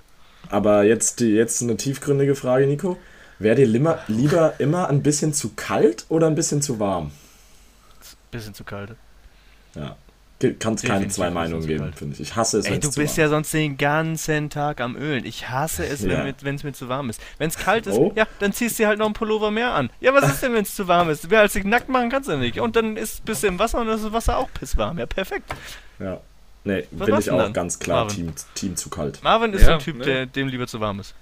Aber jetzt, jetzt eine tiefgründige Frage, Nico. Wäre dir lieber, lieber immer ein bisschen zu kalt oder ein bisschen zu warm? Bisschen zu kalt. Ja. Kann es keine zwei Meinungen geben, finde ich. Ich hasse es. Ey, du bist ja sonst den ganzen Tag am Ölen. Ich hasse es, ja. wenn es mir zu warm ist. Wenn es kalt ist, oh. ja, dann ziehst du halt noch einen Pullover mehr an. Ja, was ist denn, wenn es zu warm ist? Wer als dich nackt machen kannst du nicht. Und dann ist bist du im Wasser und dann ist das Wasser auch pisswarm. Ja, perfekt. Ja. Nee, was bin ich auch dann? ganz klar Team, Team zu kalt. Marvin ist ja, ein Typ, ne? der, dem lieber zu warm ist.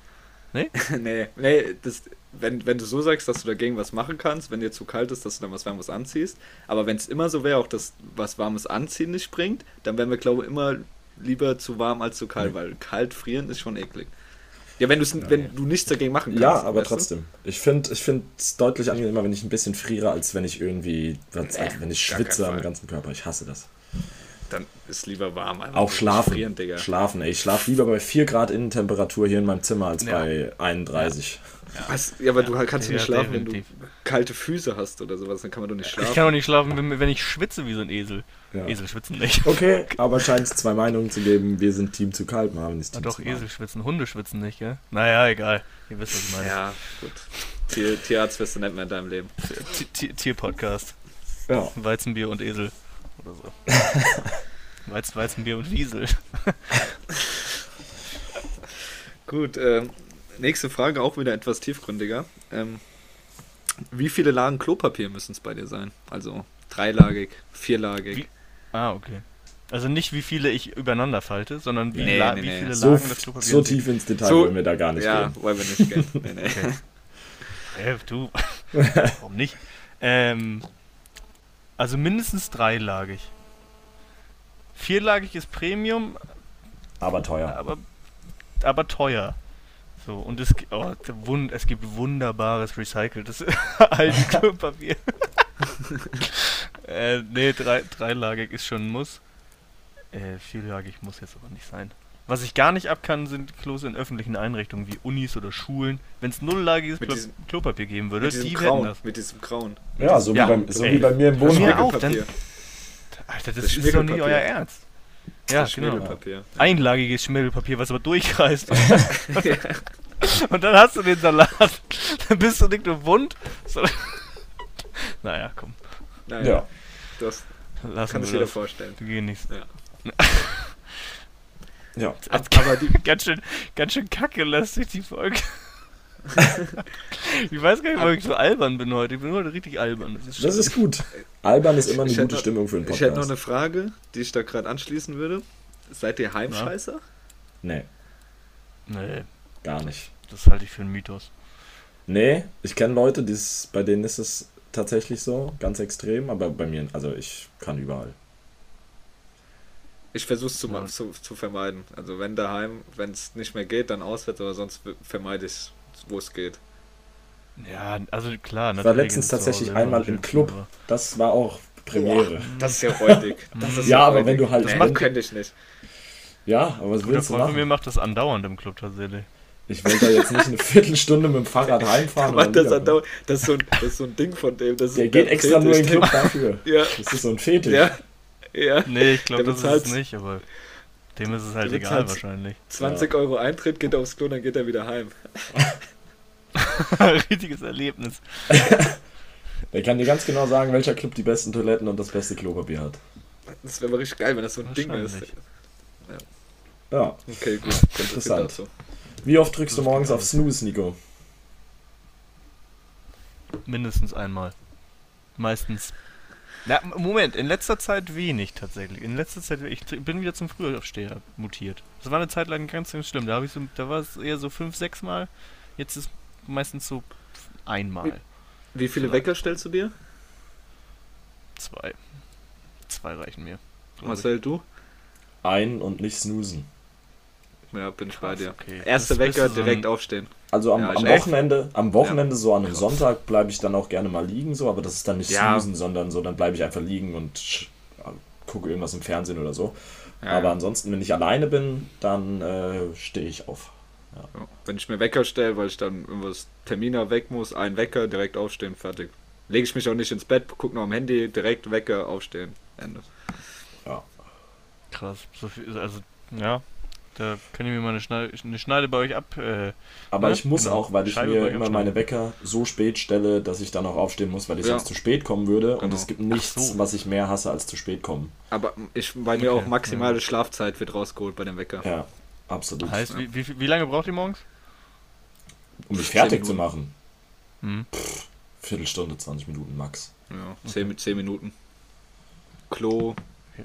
Nee? nee, nee, das, wenn, wenn du so sagst, dass du dagegen was machen kannst, wenn dir zu kalt ist, dass du dann was Warmes anziehst. Aber wenn es immer so wäre, auch dass was Warmes anziehen nicht bringt, dann wären wir, glaube ich, immer lieber zu warm als zu kalt, mhm. weil kalt frieren ist schon eklig. Ja, wenn, ja, wenn du nichts dagegen machen kannst. Ja, aber trotzdem. Du? Ich finde es find deutlich angenehmer, wenn ich ein bisschen friere, als wenn ich irgendwie, als, als wenn ich schwitze am ganzen Körper. Ich hasse das. Dann ist lieber warm. Auch schlafen. Frieren, schlafen, ey. Ich schlafe lieber bei 4 Grad Innentemperatur hier in meinem Zimmer als ja. bei 31. Ja. Was? Ja, aber ja, du kannst ja, nicht schlafen, definitiv. wenn du kalte Füße hast oder sowas, dann kann man doch nicht schlafen. Ich kann auch nicht schlafen, wenn, wenn ich schwitze wie so ein Esel. Ja. Esel schwitzen nicht. Okay, aber scheint es zwei Meinungen zu geben, wir sind Team zu kalt, Marvin ist Team ja, doch, Esel schwitzen, Hunde schwitzen nicht, gell? Naja, egal. Ihr wisst, was ich meine. Ja, gut. Tier, Tierarzt wirst du nicht mehr in deinem Leben. Tierpodcast. Ja. Weizenbier und Esel. Oder so. Weizen, Weizenbier und Wiesel. gut, ähm, nächste Frage auch wieder etwas tiefgründiger. Ähm, wie viele Lagen Klopapier müssen es bei dir sein? Also dreilagig, vierlagig. Wie? Ah, okay. Also nicht wie viele ich übereinander falte, sondern wie, nee, nee, wie nee. viele so, Lagen das Klopapier So tief ins Detail so, wollen wir da gar nicht ja, gehen. Ja, wollen wir nicht gehen. nee, nee. Okay. Hey, du, warum nicht? Ähm, also mindestens dreilagig. Vierlagig ist Premium. Aber teuer. Aber, aber teuer. So, und es, oh, es gibt wunderbares recyceltes Altenklopapier. äh, nee, drei, dreilagig ist schon ein Muss. Äh, vierlagig muss jetzt aber nicht sein. Was ich gar nicht ab kann, sind Klos in öffentlichen Einrichtungen wie Unis oder Schulen. Wenn es nulllagiges Mit diesem- Klopapier geben würde, Mit diesem die Grauen. hätten das. Mit diesem Grauen. Ja, so, Ja, wie, bei, so ey. wie bei mir im Bei mir Wohnwagen. auch, dann- Schmirgelpapier. Alter, das, Das ist doch nicht euer Ernst. Ja, Das genau. Einlagiges Schmirgelpapier, was aber durchreißt. Und dann hast du den Salat. Dann bist du nicht nur wund, sondern. naja, komm. Naja, Ja. das Lassen kann sich jeder das. vorstellen. Wir gehen Ja. Aber die, Ganz schön, ganz schön kacke lässt sich die Folge. ich weiß gar nicht, warum ich so albern bin heute. Ich bin heute richtig albern. Das ist, Das ist gut. Albern ist immer eine Ich gute noch- Stimmung für einen ich hätte noch Podcast. eine Frage, die ich da gerade anschließen würde. Seid ihr Heimscheißer? Nee, Nee, gar nicht. das halte ich für einen Mythos. Nee, ich kenne Leute, die's, bei denen ist es tatsächlich so, ganz extrem, aber bei mir, also ich kann überall. Ich versuche es zu, Ja. zu, zu vermeiden. Also wenn daheim, wenn es nicht mehr geht, dann auswärts, aber sonst vermeide ich wo es geht. Ja, also klar. Ich war letztens tatsächlich einmal im Club. Das war auch Premiere. Das ist ja räudig. Das ist Ja, aber wenn du halt- Nee, das könnte ich nicht. Ja, aber was Guter willst du Freund von mir machen? macht das andauernd im Club tatsächlich. Ich will da jetzt nicht eine Viertelstunde mit dem Fahrrad heimfahren. Und das, das, ist so ein, das ist so ein Ding von dem. Das ist Der geht extra nur in den Fetisch. Club dafür. Ja, Das ist so ein Fetisch. ja, ja. Nee, ich glaube, das ist es nicht, aber dem ist es halt egal wahrscheinlich. 20 Euro Eintritt, geht aufs Klo, dann geht er wieder heim. Richtiges Erlebnis. Der kann dir ganz genau sagen, welcher Club die besten Toiletten und das beste Klopapier hat. Das wäre mal richtig geil, wenn das so ein Ding ist. Wahrscheinlich. Ja. Okay, gut. Interessant. Wie oft drückst du Das morgens auf alles. Snooze, Nico? Mindestens einmal. Meistens. Na, Moment, in letzter Zeit wenig tatsächlich. In letzter Zeit, ich bin wieder zum Frühaufsteher mutiert. Das war eine Zeit lang ganz, ganz schlimm. Da, hab ich so, da war es eher so fünf, sechs Mal. Jetzt ist meistens so einmal. Wie viele Wecker stellst du dir? Zwei. Zwei reichen mir. Marcel, du? Ein und nicht snoosen. Ja, bin ich bei dir. okay. Bist Wecker, ein- direkt aufstehen. Also am, Ja, am. Wochenende, am Wochenende so an einem. Sonntag bleibe ich dann auch gerne mal liegen, so, aber das ist dann nicht Ja. snoosen, sondern so, dann bleibe ich einfach liegen und sch- gucke irgendwas im Fernsehen oder so. Ja, aber ja. ansonsten, wenn ich alleine bin, dann äh, stehe ich auf. Ja. Wenn ich mir Wecker stelle, weil ich dann irgendwas Terminer weg muss, ein Wecker, direkt aufstehen, fertig. Lege ich mich auch nicht ins Bett, guck noch am Handy, direkt Wecker, aufstehen, Ende. Krass. So viel, also, ja. Da kann ich mir mal eine Schneide, eine Schneide bei euch ab. Äh, Aber Ja, ich muss genau. auch, weil ich Scheibe mir immer meine Wecker so spät stelle, dass ich dann auch aufstehen muss, weil ich Ja. sonst zu spät kommen würde. Und Genau. es gibt nichts, so. was ich mehr hasse, als zu spät kommen. Aber ich, bei mir Okay, auch maximale Schlafzeit wird rausgeholt bei dem Wecker. Ja, absolut. heißt, wie, wie, wie lange braucht ihr morgens? um mich fertig zu machen. Hm. Viertelstunde, 20 Minuten max. Ja, 10 mit 10 Minuten. Klo,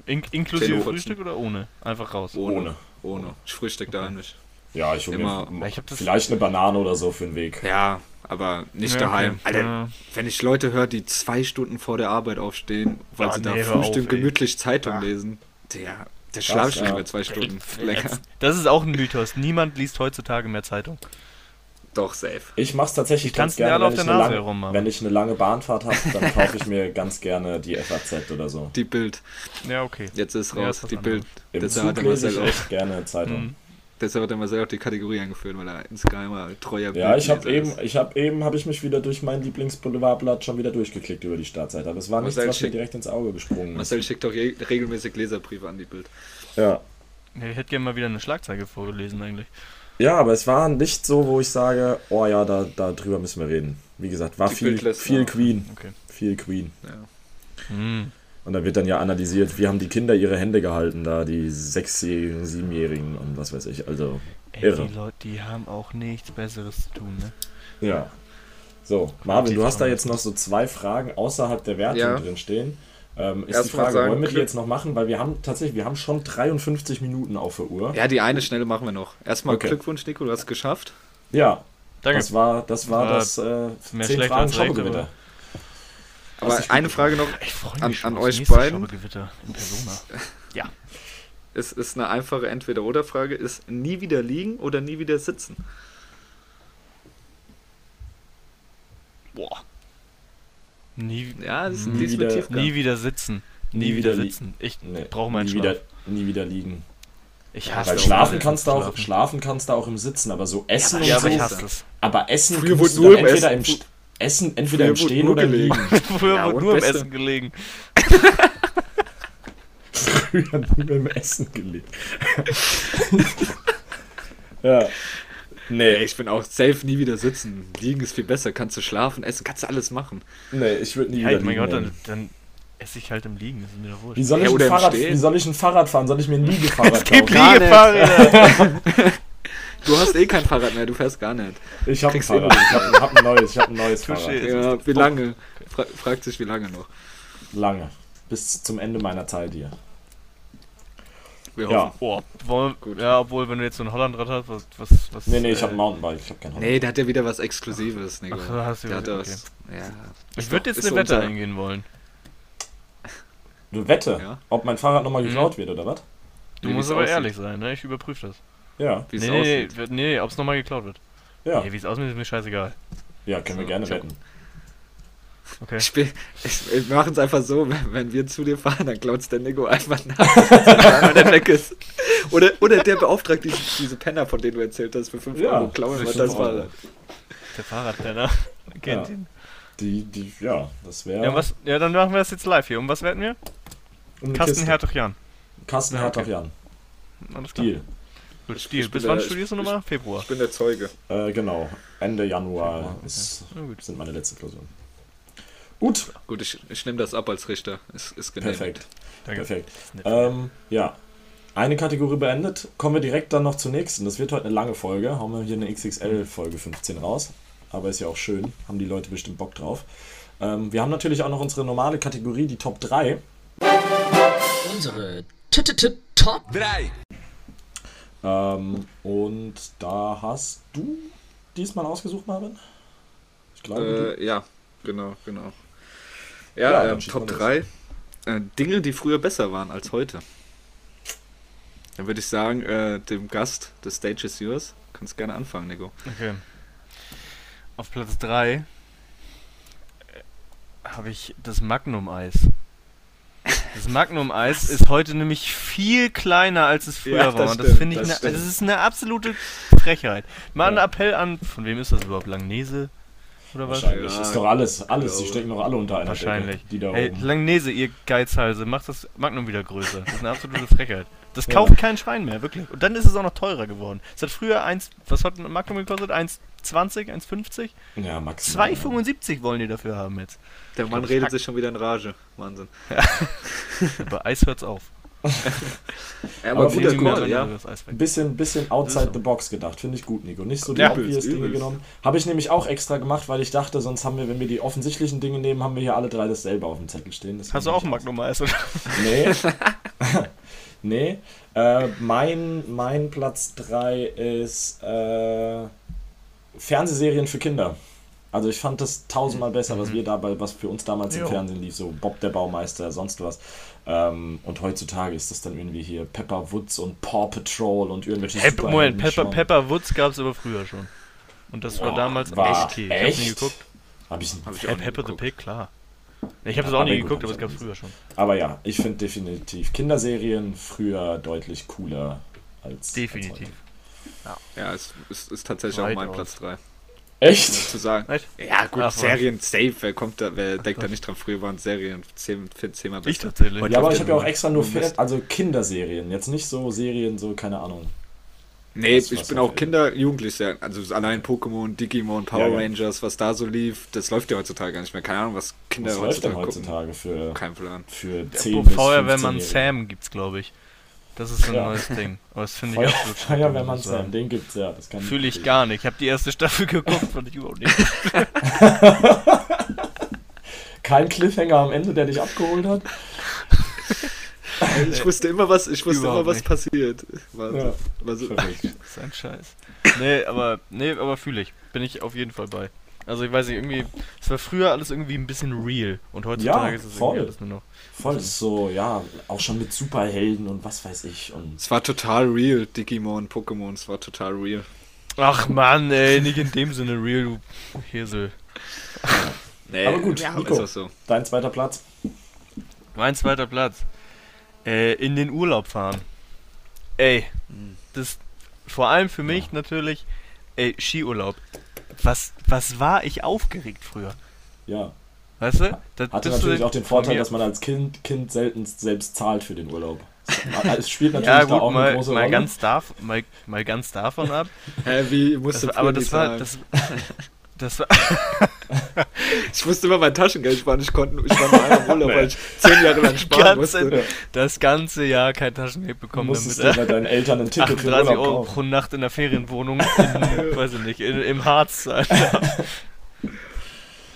In, inklusive. Frühstück oder ohne? Einfach raus. ohne. Ohne. Ohne. Ich frühstück da nicht. Ja, ich hole Immer- mir Ich hab das- vielleicht eine Banane oder so für den Weg. Ja, aber nicht Ja, daheim. okay. Alter, Ja. wenn ich Leute höre, die zwei Stunden vor der Arbeit aufstehen, weil Ah, sie da nee, frühstücken, auf, ey. gemütlich Zeitung Ah. lesen, der, der schlafe ich ja. nicht mehr zwei Stunden länger. Das ist auch ein Mythos. Niemand liest heutzutage mehr Zeitung. Doch, safe. Ich mache es tatsächlich ganz ja gerne, wenn auf ich, der eine Nase lange, herum, wenn ich eine lange Bahnfahrt habe, dann kaufe ich mir ganz gerne die FAZ oder so. Die Bild. Ja, okay. Jetzt ist Ja, raus. ist was die. Bild. Im Deshalb hat Zug der lese ich Marcel auch, echt gerne Zeitung. Mhm. deshalb hat der Marcel auch die Kategorie eingeführt, weil er insgeheimer treuer Ja, ich habe eben, ist. ich habe eben, habe ich mich wieder durch mein Lieblingsboulevardblatt schon wieder durchgeklickt über die Startzeit. Aber es war nichts, was mir schickt- direkt ins Auge gesprungen ist. Marcel schickt doch je, regelmäßig Leserbriefe an die Bild. Ja. Ja, Ich hätte gerne mal wieder eine Schlagzeile vorgelesen eigentlich. Ja, aber es war nicht so, wo ich sage, oh ja, da, da drüber müssen wir reden. Wie gesagt, war Die viel, viel. Queen, Okay. viel Queen. Ja. Hm. Und da wird dann ja analysiert, wie haben die Kinder ihre Hände gehalten, da die Sechsjährigen, Siebenjährigen und was weiß ich. Also, Ey, Irre. die Leute, die haben auch nichts Besseres zu tun, ne? ja. So, Marvin, du hast da jetzt noch so zwei Fragen außerhalb der Werte Ja. drin stehen. Ähm, ist Erst die Frage, sagen, wollen wir die jetzt noch machen? Weil wir haben tatsächlich, wir haben schon 53 Minuten auf der Uhr. ja, die eine schnelle machen wir noch. Erstmal Okay. Glückwunsch, Nico, du hast es geschafft. Ja, Danke. das war das, war War das äh, mehr 10 schlecht Fragen Schaukelgewitter. Aber dich eine gut Frage noch, ich freue an- an euch beiden. In Persona. Ja. es ist eine einfache Entweder-Oder-Frage, ist nie wieder liegen oder nie wieder sitzen? Boah. Nie, Ja, das ist Nie wieder- nie wieder sitzen. Nie, Nie wieder wieder sitzen. Ich Nee, brauche meinen nie Schlaf. wieder, nie wieder liegen. Ich hasse Weil schlafen kannst du auch, schlafen. schlafen kannst du auch im Sitzen, aber so essen ja, aber, und so. Ja, aber ich hasse es. Aber essen Früher wurde nur im entweder Essen. im Essen entweder im Stehen oder im Liegen. Früher ja, wurde nur im Essen gelegen. Früher nur im Essen gelegen. ja. Nee, ich bin auch safe nie wieder sitzen. Liegen ist viel besser. Kannst du schlafen, essen, kannst du alles machen. Nee, ich würde nie ja, wieder mein Gott, dann, dann esse ich halt im Liegen. Das ist mir doch wurscht. Wie soll, ich ein Fahrrad, wie soll ich ein Fahrrad fahren? Soll ich mir ein Liegefahrrad kaufen? Es gibt Liegefahrräder. Du hast eh kein Fahrrad mehr, du fährst gar nicht. Ich hab ein Fahrrad, ich hab, hab, ein neues, ich hab ein neues Fahrrad. Ja, wie lange? Fra fragt sich, wie lange noch? Lange. Bis zum Ende meiner Zeit hier. Wir ja. Oh, wollen, Gut. ja, obwohl, wenn du jetzt so ein Hollandrad hast, was, was, was. Nee, nee, ich äh, hab ein Mountainbike, ich hab kein Hollandrad. Nee, der hat ja wieder was Exklusives, Nico. Ach, hast du der okay. was, ja. Ich würde jetzt eine Wette unter... eingehen wollen. Du Wette? Ja? Ob mein Fahrrad nochmal mhm. geklaut mhm. wird, oder was? Du musst aber aussieht. ehrlich sein, ne? Ich überprüfe das. Ja. Wie es nee. Nee, nee, ob es nochmal geklaut wird. Ja. Nee, wie es aussieht, ist mir scheißegal. Ja, können so, wir gerne wetten. Okay. Ich, ich, ich mache es einfach so, wenn, wenn, wir zu dir fahren, dann klaut der Nico einfach nach, wenn der weg ist. Oder, oder der beauftragt diese, diese Penner, von denen du erzählt hast, für 5 ja, Euro klauen wir das Fahrrad. Der Fahrradpenner. Kennt ja. ihn. Die, die, ja, das wäre. Ja, ja, dann machen wir das jetzt live hier. Um was wetten wir? Um Kasten Hertog Jan. Kasten ja, okay. Hertog Jan. Alles klar. Deal. Gut, Deal. Bis wann studierst du nochmal? Februar. Ich bin der Zeuge. Äh, genau. Ende Januar Februar, okay. ist, sind meine letzten Klausuren. Gut. Gut, ich, ich nehme das ab als Richter. Ist, ist Perfekt. Danke. Perfekt. Ähm, ja. Eine Kategorie beendet. Kommen wir direkt dann noch zur nächsten. Das wird heute eine lange Folge. Hauen wir hier eine XXL-Folge 15 raus. Aber ist ja auch schön. Haben die Leute bestimmt Bock drauf. Ähm, wir haben natürlich auch noch unsere normale Kategorie, die Top 3. Unsere Top 3. Ähm, und da hast du diesmal ausgesucht, Marvin? Ich glaube. Äh, ja, genau, genau. Ja, ja ähm, Top 3. Äh, Dinge, die früher besser waren als heute. Dann würde ich sagen, äh, dem Gast, the stage is yours. Kannst gerne anfangen, Nico. Okay. Auf Platz 3 äh, habe ich das Magnum-Eis. Das Magnum-Eis ist heute nämlich viel kleiner, als es früher ja, war. Und das finde ich, das, ne, das, ist eine absolute Frechheit. Mal ja. einen Appell an, von wem ist das überhaupt? Langnese? Oder was? Wahrscheinlich. Ja, ist doch alles, alles. Die stecken doch alle unter einer Wahrscheinlich. Decke, die da hey, oben. Langnese, ihr Geizhalse, macht das Magnum wieder größer. Das ist eine absolute Frechheit. Das kauft kein Schwein mehr, wirklich. Und dann ist es auch noch teurer geworden. Es hat früher 1, was hat ein Magnum gekostet? 1,20, 1,50? Ja, maximal. 2,75 wollen die dafür haben jetzt. Der Mann redet sich schon wieder in Rage. Wahnsinn. Ja. Bei Eis hört's auf. ja, aber, aber guter Call, ja. Ein bisschen, bisschen outside the box gedacht, finde ich gut, Nico. Nicht so die ja, obvious Dinge genommen. Habe ich nämlich auch extra gemacht, weil ich dachte, sonst haben wir, wenn wir die offensichtlichen Dinge nehmen, haben wir hier alle drei dasselbe auf dem Zettel stehen. Das Hast du auch ein Magnum Eis, oder? Nee. nee. Äh, mein, mein Platz 3 ist äh, Fernsehserien für Kinder. Also ich fand das tausendmal besser, was mhm. wir dabei, was für uns damals jo. im Fernsehen lief, so Bob der Baumeister, sonst was. Ähm, und heutzutage ist das dann irgendwie hier Pepper Woods und Paw Patrol und irgendwelche Pep Moment, Pepper, Pepper Woods gab es aber früher schon. Und das war damals war echt okay. Echt? Ich nie geguckt. Hab ich, hab ich auch Pepper the Pig, klar. Ich habe das auch nie geguckt, aber es gab es früher schon. Aber ja, ich finde definitiv Kinderserien früher deutlich cooler als. Definitiv. Als ja. ja, es ist, ist tatsächlich Weit auch mein aus. Platz 3. Echt? Zu sagen. Echt? Ja, gut, Ach, Serien safe. Wer kommt da, wer denkt da nicht dran? Früher waren Serien zehn, zehnmal besser. Ich tatsächlich. Ja, aber ich habe ja auch extra nur Film, also Kinderserien. Jetzt nicht so Serien, so, keine Ahnung. Nee, was, ich was bin auch Kinder, Jugendliche. Also allein Pokémon, Digimon, Power ja, ja. Rangers, was da so lief, das läuft ja heutzutage gar nicht mehr. Keine Ahnung, was Kinder was heutzutage, läuft denn heutzutage für, Kein Plan. Für 10 ja, bis Feuerwehrmann Sam gibt's, glaube ich. Das ist ein ja. neues Ding. Aber das finde ich Feuer, absolut Feuerwehrmann Sam, den gibt's ja. Das Fühle ich gar nicht. Ich habe die erste Staffel geguckt, fand ich überhaupt nicht. Kein Cliffhanger am Ende, der dich abgeholt hat. Ich wusste immer, was, ich wusste immer, was nicht. passiert. War, ja. war so. Das ist ein Scheiß. Nee, aber, nee, aber fühle ich. Bin ich auf jeden Fall bei. Also ich weiß nicht, irgendwie, es war früher alles irgendwie ein bisschen real und heutzutage ja, ist es voll. irgendwie alles nur noch. Voll so, ja, auch schon mit Superhelden und was weiß ich. Und es war total real, Digimon, Pokémon, es war total real. Ach man, ey, nicht in dem Sinne real, du Häsel. nee, Aber gut, ja, Nico, so. dein zweiter Platz. Mein zweiter Platz. Äh, in den Urlaub fahren. ey, das vor allem für mich ja. natürlich, ey, Skiurlaub. Was, was war ich aufgeregt früher? Ja. Weißt du? Das, Hatte natürlich auch den Vorteil, dass man als Kind, kind selten selbst zahlt für den Urlaub. Es spielt natürlich ja, gut, da auch mal, eine große mal Rolle. Ganz darf, mal, mal ganz davon ab. Hä, wie musst das, du Aber das war, das, das war. ich musste immer mein Taschengeld sparen. Ich konnte, ich war nur im Urlaub, weil ich zehn Jahre lang sparen ganze, musste. Das ganze Jahr kein Taschengeld bekommen. Du musstest damit, du bei deinen Eltern ein Ticket für Urlaub Euro kaufen. pro Nacht in der Ferienwohnung, in, weiß ich nicht, in, im Harz. Alter.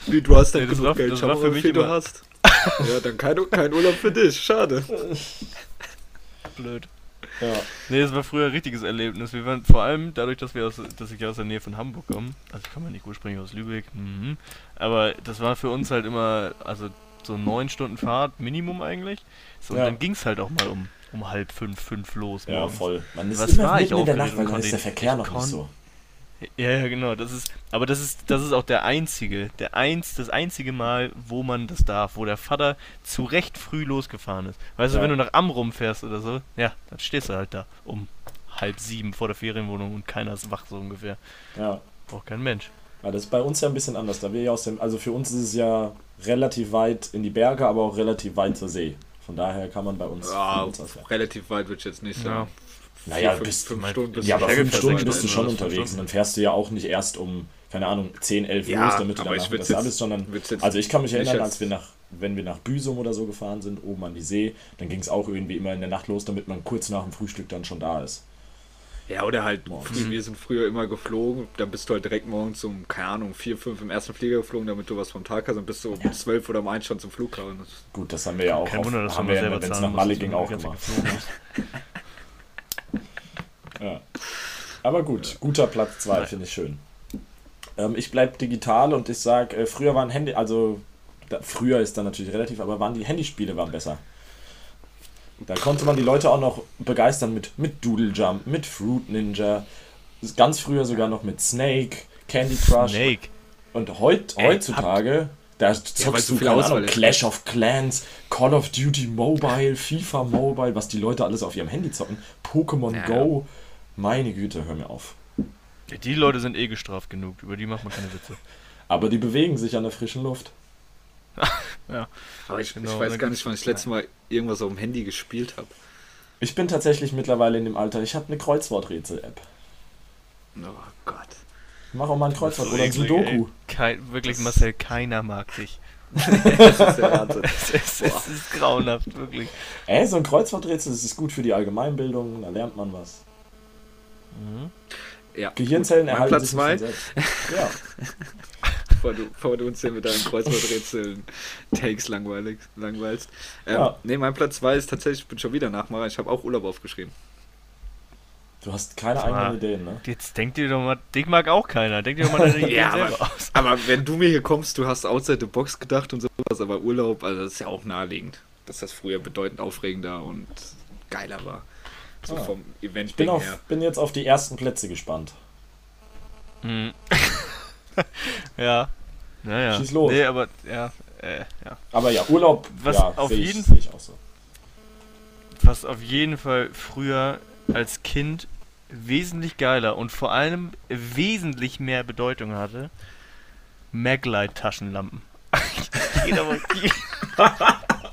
Wie, du hast dein nee, genug war, Geld, schau mal, wie viel du hast. ja, dann kein, kein Urlaub für dich, schade. Blöd. Ja. Nee, es war früher ein richtiges Erlebnis. Wir waren vor allem dadurch, dass wir aus, dass ich aus der Nähe von Hamburg komme. Also ich komme ja nicht ursprünglich aus Lübeck. Mhm. Aber das war für uns halt immer, also so neun Stunden Fahrt Minimum eigentlich. So, und ja. dann ging es halt auch mal um, um halb fünf, fünf los. Ja, voll. Man ist Was immer war ich in der Nacht, weil dann ist der Verkehr noch nicht so. Ja, ja, genau. Das ist, aber das ist, das ist auch der einzige, der eins, das einzige Mal, wo man das darf, wo der Vater zu recht früh losgefahren ist. Weißt ja. du, wenn du nach Amrum fährst oder so, ja, dann stehst du halt da um halb sieben vor der Ferienwohnung und keiner ist wach so ungefähr. Ja. Braucht kein Mensch. Ja, das ist bei uns ja ein bisschen anders. Da wir ja aus dem, also für uns ist es ja relativ weit in die Berge, aber auch relativ weit zur See. Von daher kann man bei uns. Ja, relativ weit würde ich jetzt nicht sagen. Ja. Naja, vier, fünf, fünf Stunden bist ja, aber fünf Stunden bist du schon unterwegs und dann fährst du ja auch nicht erst um, keine Ahnung, 10, 11 Uhr, ja, damit du dann das alles, sondern, also ich kann mich erinnern, als wir nach, wenn wir nach Büsum oder so gefahren sind, oben an die See, dann ging es auch irgendwie immer in der Nacht los, damit man kurz nach dem Frühstück dann schon da ist. Ja, oder halt, früh, wir sind früher immer geflogen, dann bist du halt direkt morgens um, keine Ahnung, 4, 5 im ersten Flieger geflogen, damit du was vom Tag hast und bist du um ja. 12 oder um 1 schon zum Flughafen. Gut, das haben wir ja auch, Kein Wunder, haben wir, ja, wenn es nach Malle ging, auch gemacht. Ja. Aber gut, guter Platz 2, finde ich schön. Ähm, ich bleibe digital und ich sage, äh, früher waren Handy, also da, früher ist dann natürlich relativ, aber waren die Handyspiele waren besser. Da konnte man die Leute auch noch begeistern mit, mit Doodle Jump, mit Fruit Ninja, ganz früher sogar noch mit Snake, Candy Crush. Snake. Und heut, heutzutage, da zockst ja, du, keine Ahnung, Clash of Clans, Call of Duty Mobile, FIFA Mobile, was die Leute alles auf ihrem Handy zocken, Pokémon ja. Go. Meine Güte, hör mir auf. Ja, die Leute sind eh gestraft genug, über die macht man keine Witze. Aber die bewegen sich an der frischen Luft. ja. Aber ich, genau, ich weiß gar nicht, wann ich das letzte Mal irgendwas auf dem Handy gespielt habe. Ich bin tatsächlich mittlerweile in dem Alter, ich habe eine Kreuzworträtsel-App. Oh Gott. Mach auch mal ein Kreuzwort oder ein Sudoku. Kein, wirklich, Marcel, keiner mag dich. das ist der es, ist, es ist grauenhaft, wirklich. Ey, so ein Kreuzworträtsel, das ist gut für die Allgemeinbildung, da lernt man was. Mhm. Ja. Gehirnzellen erhalten Platz sich zwei. Ja. bevor, du, bevor du uns hier mit deinen Kreuzworträtseln Takes langweilig, langweilst. Ähm, ja. Ne, mein Platz 2 ist tatsächlich, ich bin schon wieder Nachmacher, ich habe auch Urlaub aufgeschrieben. Du hast keine eigenen Ideen, ne? Jetzt denk dir doch mal, dich mag auch keiner, denk dir doch mal deine Ideen ja, selber aber, aus. Aber wenn du mir hier kommst, du hast outside the box gedacht und sowas, aber Urlaub, also das ist ja auch naheliegend, dass das früher bedeutend aufregender und geiler war. So ah. vom Event ich bin, auf, her. bin jetzt auf die ersten Plätze gespannt. Mhm. ja. Naja. Schieß los. Nee, aber ja, äh, ja. Aber ja, Urlaub, was ja, auf jeden Fall so. Was auf jeden Fall früher als Kind wesentlich geiler und vor allem wesentlich mehr Bedeutung hatte, Maglite Taschenlampen. Jeder Jeder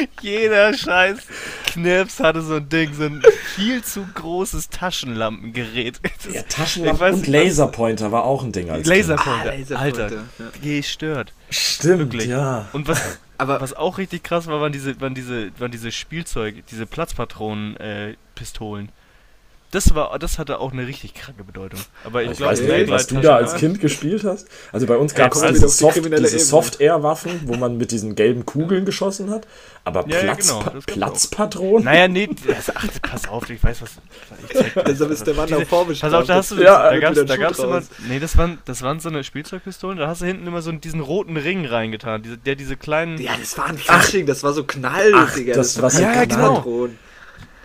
scheiß Knirps hatte so ein Ding, so ein viel zu großes Taschenlampengerät. Das, ja, Taschenlampen und Laserpointer war auch ein Ding als Laserpointer, ah, Laserpointer. Alter, ja. gestört. Stimmt, Wirklich. ja. Und was, aber was auch richtig krass war, waren diese, waren diese, waren diese Spielzeug, diese Platzpatronen-Pistolen. Äh, das war, das hatte auch eine richtig kranke Bedeutung. Aber ich, ich glaube, nicht, was du da als Kind gespielt hast. Also bei uns gab es also Soft, diese Soft-Air-Waffen, wo man mit diesen gelben Kugeln geschossen hat. Aber ja, Platz, ja, genau, Platzpatronen? Naja, nee, ach, pass auf, ich weiß was. Ich Deshalb ist der Mann auch vorbestraft. Pass auf, da hast du, ja, da gab's, da gab's immer, nee, das waren, das waren so eine Spielzeugpistolen, da hast du hinten immer so diesen roten Ring reingetan, der diese kleinen... Ja, das war ein Fasching, das war so knall, ach, Digga. Das, das war so ja, genau.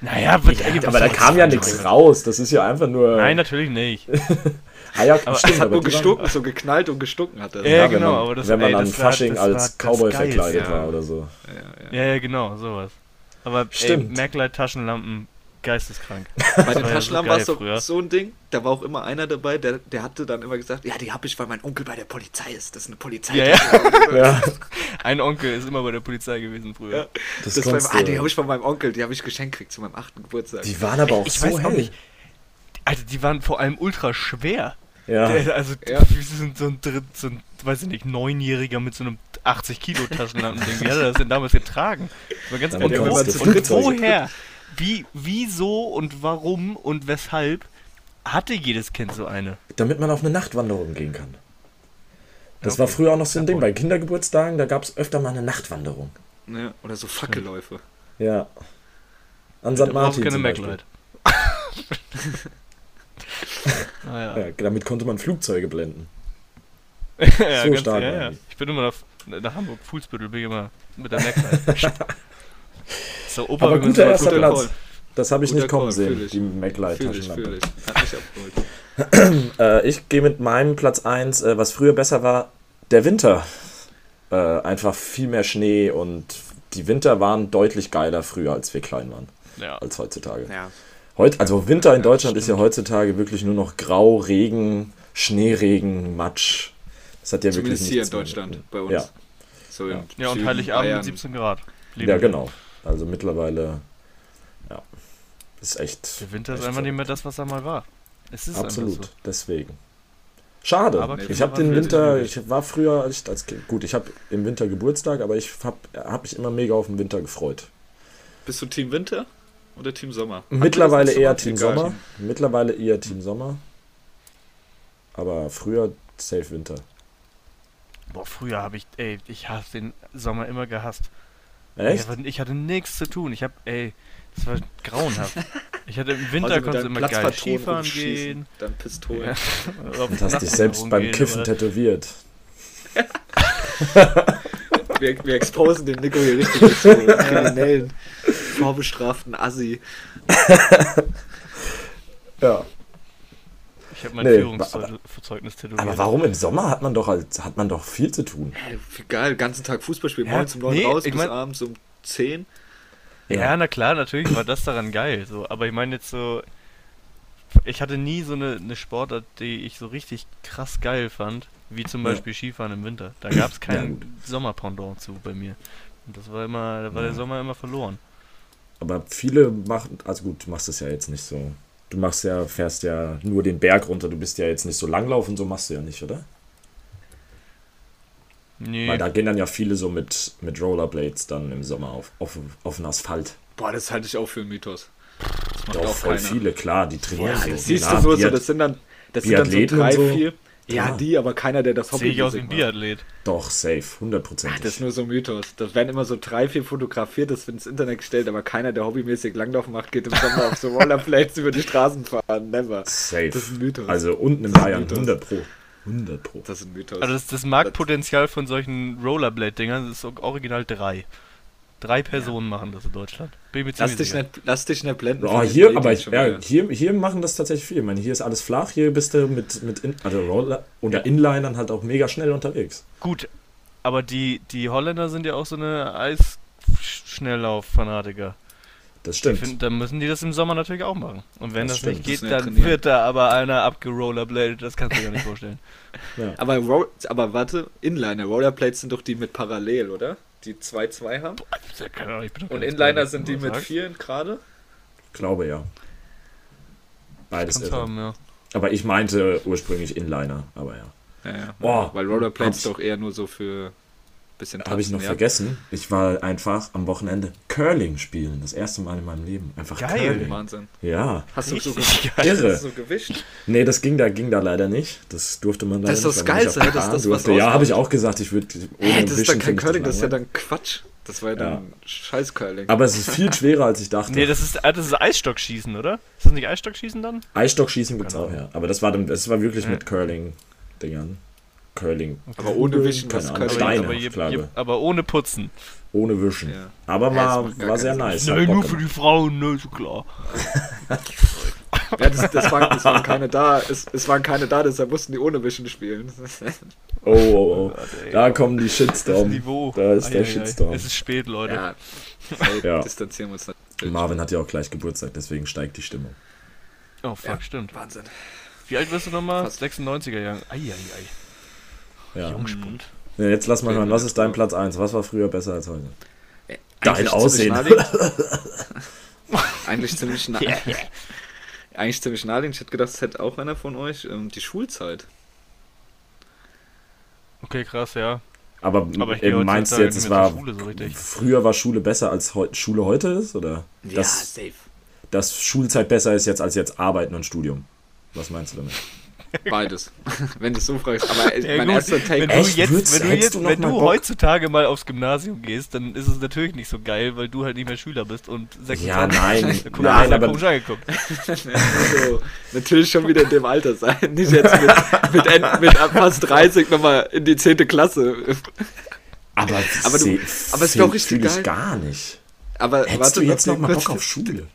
Naja, ja, aber da kam ja nichts raus. Das ist ja einfach nur. Nein, natürlich nicht. ah, ja, aber stimmt, es hat nur gestunken, so geknallt und gestunken hat er. Ja, ja, genau. Man, aber das, wenn man ey, an Fasching war, als Cowboy verkleidet ja. war oder so. Ja, ja, ja, genau, sowas. Aber stimmt. Merkleit Taschenlampen geisteskrank. Bei den Taschenlampen war es so, so ein Ding, da war auch immer einer dabei, der, der hatte dann immer gesagt, ja, die habe ich, weil mein Onkel bei der Polizei ist. Das ist eine Polizei. Ja, ja. ja. Ein Onkel ist immer bei der Polizei gewesen früher. Ja. Das, das beim, ah, die habe ich von meinem Onkel, die habe ich geschenkt gekriegt zu meinem achten Geburtstag. Die waren aber auch ich so hell. Auch nicht. Also die waren vor allem ultra schwer. Ja. also ja. sind so ein, so ein, weiß ich nicht, Neunjähriger mit so einem 80 Kilo Taschenlampen-Ding. Wie hat er das denn damals getragen? Das war ganz und, und woher? Wie, wieso und warum und weshalb hatte jedes Kind so eine? Damit man auf eine Nachtwanderung gehen kann. Das okay. war früher auch noch so ein Ding. Bei Kindergeburtstagen, da gab es öfter mal eine Nachtwanderung. Ja, oder so Fackelläufe. Ja. An St. Martin. keine MacLight. ah, ja. ja. damit konnte man Flugzeuge blenden. ja, so stark. Ja, ja. Ich bin immer nach, nach Hamburg, Fußbüttel, bin ich immer mit der MacLight. So, Opa, Aber guter erster guter Platz. Call. Das habe ich guter nicht kommen Call, sehen, die MacLight-Taschenlampe. Ich, äh, ich gehe mit meinem Platz 1, äh, was früher besser war, der Winter. Äh, einfach viel mehr Schnee und die Winter waren deutlich geiler früher, als wir klein waren. Ja. Als heutzutage. Ja. Heut, also Winter in Deutschland ja, ist ja heutzutage wirklich nur noch Grau, Regen, Schneeregen, Matsch. Das hat ja Zumindest wirklich hier in Deutschland, bei uns. Ja, so ja. ja und Heiligabend Bayern. 17 Grad. Ja, genau. Also mittlerweile, ja, ist echt. Der Winter ist einfach nicht mehr das, was er mal war. Es ist Absolut, so. deswegen. Schade. Aber ich habe den Winter, ich war früher als, als Kind, gut, ich habe im Winter Geburtstag, aber ich habe hab mich immer mega auf den Winter gefreut. Bist du Team Winter oder Team Sommer? Mittlerweile eher Team Sommer. Mittlerweile eher Team Sommer. Aber früher safe Winter. Boah, früher habe ich, ey, ich habe den Sommer immer gehasst. Echt? Ich hatte nichts zu tun. Ich hab, ey, das war grauenhaft. Ich hatte im Winter konnte immer geil Skifahren gehen. Dann Pistolen. Ja. Und hast dich selbst beim Kiffen oder? tätowiert. wir, wir exposen den Nico hier richtig so kriminellen, vorbestraften Assi. ja. Ich habe mein nee, Führungszeugnis tätowiert. Aber warum im Sommer hat man doch als, hat man doch viel zu tun? Hey, geil, den ganzen Tag Fußball spielen, ja, morgens um 9 nee, raus, bis mein, abends um 10. Ja. ja, na klar, natürlich war das daran geil. So, aber ich meine jetzt so, ich hatte nie so eine, eine Sportart, die ich so richtig krass geil fand, wie zum Beispiel ja. Skifahren im Winter. Da gab es kein ja, Sommerpendant zu bei mir. Und das war immer, da war ja. der Sommer immer verloren. Aber viele machen, also gut, du machst das ja jetzt nicht so Du machst ja, fährst ja nur den Berg runter, du bist ja jetzt nicht so langlaufen, so machst du ja nicht, oder? Nee. Weil da gehen dann ja viele so mit, mit Rollerblades dann im Sommer auf, auf, auf den Asphalt. Boah, das halte ich auch für einen Mythos. Das macht Doch, auch voll keiner. viele, klar, die trainieren ja, so. Siehst du so, so, das sind dann, das sind dann so drei, so. vier, ja, ja, die, aber keiner, der das Hobby Sehe ich aus ein Biathlet. Doch, safe, 100%. Ach, das ist nur so ein Mythos. Das werden immer so drei, vier fotografiert, das wird ins Internet gestellt, aber keiner, der hobbymäßig Langlauf macht, geht im Sommer auf so Rollerblades über die Straßen fahren. Never. Safe. Das ist ein Mythos. Also unten in Bayern 100 Pro. 100 Pro. Das ist ein Mythos. Also das, das Marktpotenzial von solchen Rollerblade-Dingern ist original drei. Drei Personen ja. machen das in Deutschland. Lass, dich nicht, lass dich nicht blenden. Oh, hier, aber ich, ja, hier, hier machen das tatsächlich viele. Ich meine, hier ist alles flach, hier bist du mit, mit in, also Roller oder. Inlinern halt auch mega schnell unterwegs. Gut, aber die, die Holländer sind ja auch so eine Eisschnelllauf-Fanatiker. Das stimmt. Find, dann müssen die das im Sommer natürlich auch machen. Und wenn das, das nicht geht, dann trainieren. wird da aber einer abgerollerbladet. Das kannst du dir gar nicht vorstellen. ja. aber, aber warte, Inliner, Rollerblades sind doch die mit parallel, oder? Die 2-2 haben. Boah, Und Inliner sind die mit 4 gerade? Ich glaube ja. Beides irre. Haben, ja. Aber ich meinte ursprünglich Inliner, aber ja. Ja, ja. Boah, Weil Rollerblades doch eher nur so für bisschen Habe ich noch ja. vergessen. Ich war einfach am Wochenende Curling spielen. Das erste Mal in meinem Leben. Einfach Geil. Curling. Wahnsinn. Ja. Hast du so, Irre. Hast du so gewischt? Nee, das ging da, ging da leider nicht. Das durfte man leider Das ist das Geilste. Das ist das, was Ja, habe ich auch gesagt. Ich würde ohne hey, Das ist dann kein Curling, das ist ja dann Quatsch. Das war ja dann ja. scheiß Curling. Aber es ist viel schwerer, als ich dachte. Nee, das ist, das ist Eisstockschießen, oder? Ist das nicht Eisstockschießen dann? Eisstockschießen gibt es auch, ja. Aber das war, dann, das war wirklich ja. mit Curling-Dingern. Curling. Okay. Aber ohne Wischen, keine Ahnung. Steine, aber, je, je, aber ohne Putzen. Ohne Wischen. Ja. Aber war, war sehr nice. Nein, nur für die Frauen, ne, so klar. Ja, das, das, waren, das waren keine da. Es, es waren keine da, deshalb mussten die ohne Wischen spielen. Oh, oh, oh. Da kommen die Shitstorm. Niveau. Da ist der Eieiei. Shitstorm. Es ist spät, Leute. Ja, Ja. distanzieren wir uns natürlich. Marvin hat ja auch gleich Geburtstag, deswegen steigt die Stimmung. Oh, fuck, Ja. stimmt. Wahnsinn. Wie alt wirst du nochmal? Fast. 96er Jahren. Eieiei. Ja. Jungspund. ja jetzt lass mal hören, was ist dein Platz 1? Was war früher besser als heute? Ey, Dein Aussehen. eigentlich ziemlich nah. Eigentlich ziemlich naheliegend. Ich hätte gedacht, es hätte auch einer von euch. Ähm, die Schulzeit. Okay, krass, ja. Aber, Aber ich äh, meinst du jetzt, es war so früher war Schule besser als heu Schule heute ist? Oder dass, safe. dass Schulzeit besser ist jetzt als jetzt Arbeiten und Studium? Was meinst du damit? Beides. Wenn du es so fragst. Aber äh, Ja, mein gut, erster Take wenn du Echt? jetzt, Würdest- wenn du, jetzt, du wenn du heutzutage mal aufs Gymnasium gehst, dann ist es natürlich nicht so geil, weil du halt nicht mehr Schüler bist und 26 Ja, nein, Da nein, aber komisch angeguckt. so, natürlich schon wieder in dem Alter sein. Nicht jetzt mit, mit, mit ab fast 30 nochmal in die 10. Klasse. aber, Aber du- aber es ist doch richtig geil. gar nicht. Aber Hättest warte du jetzt noch den mal kurz- Bock auf Schule?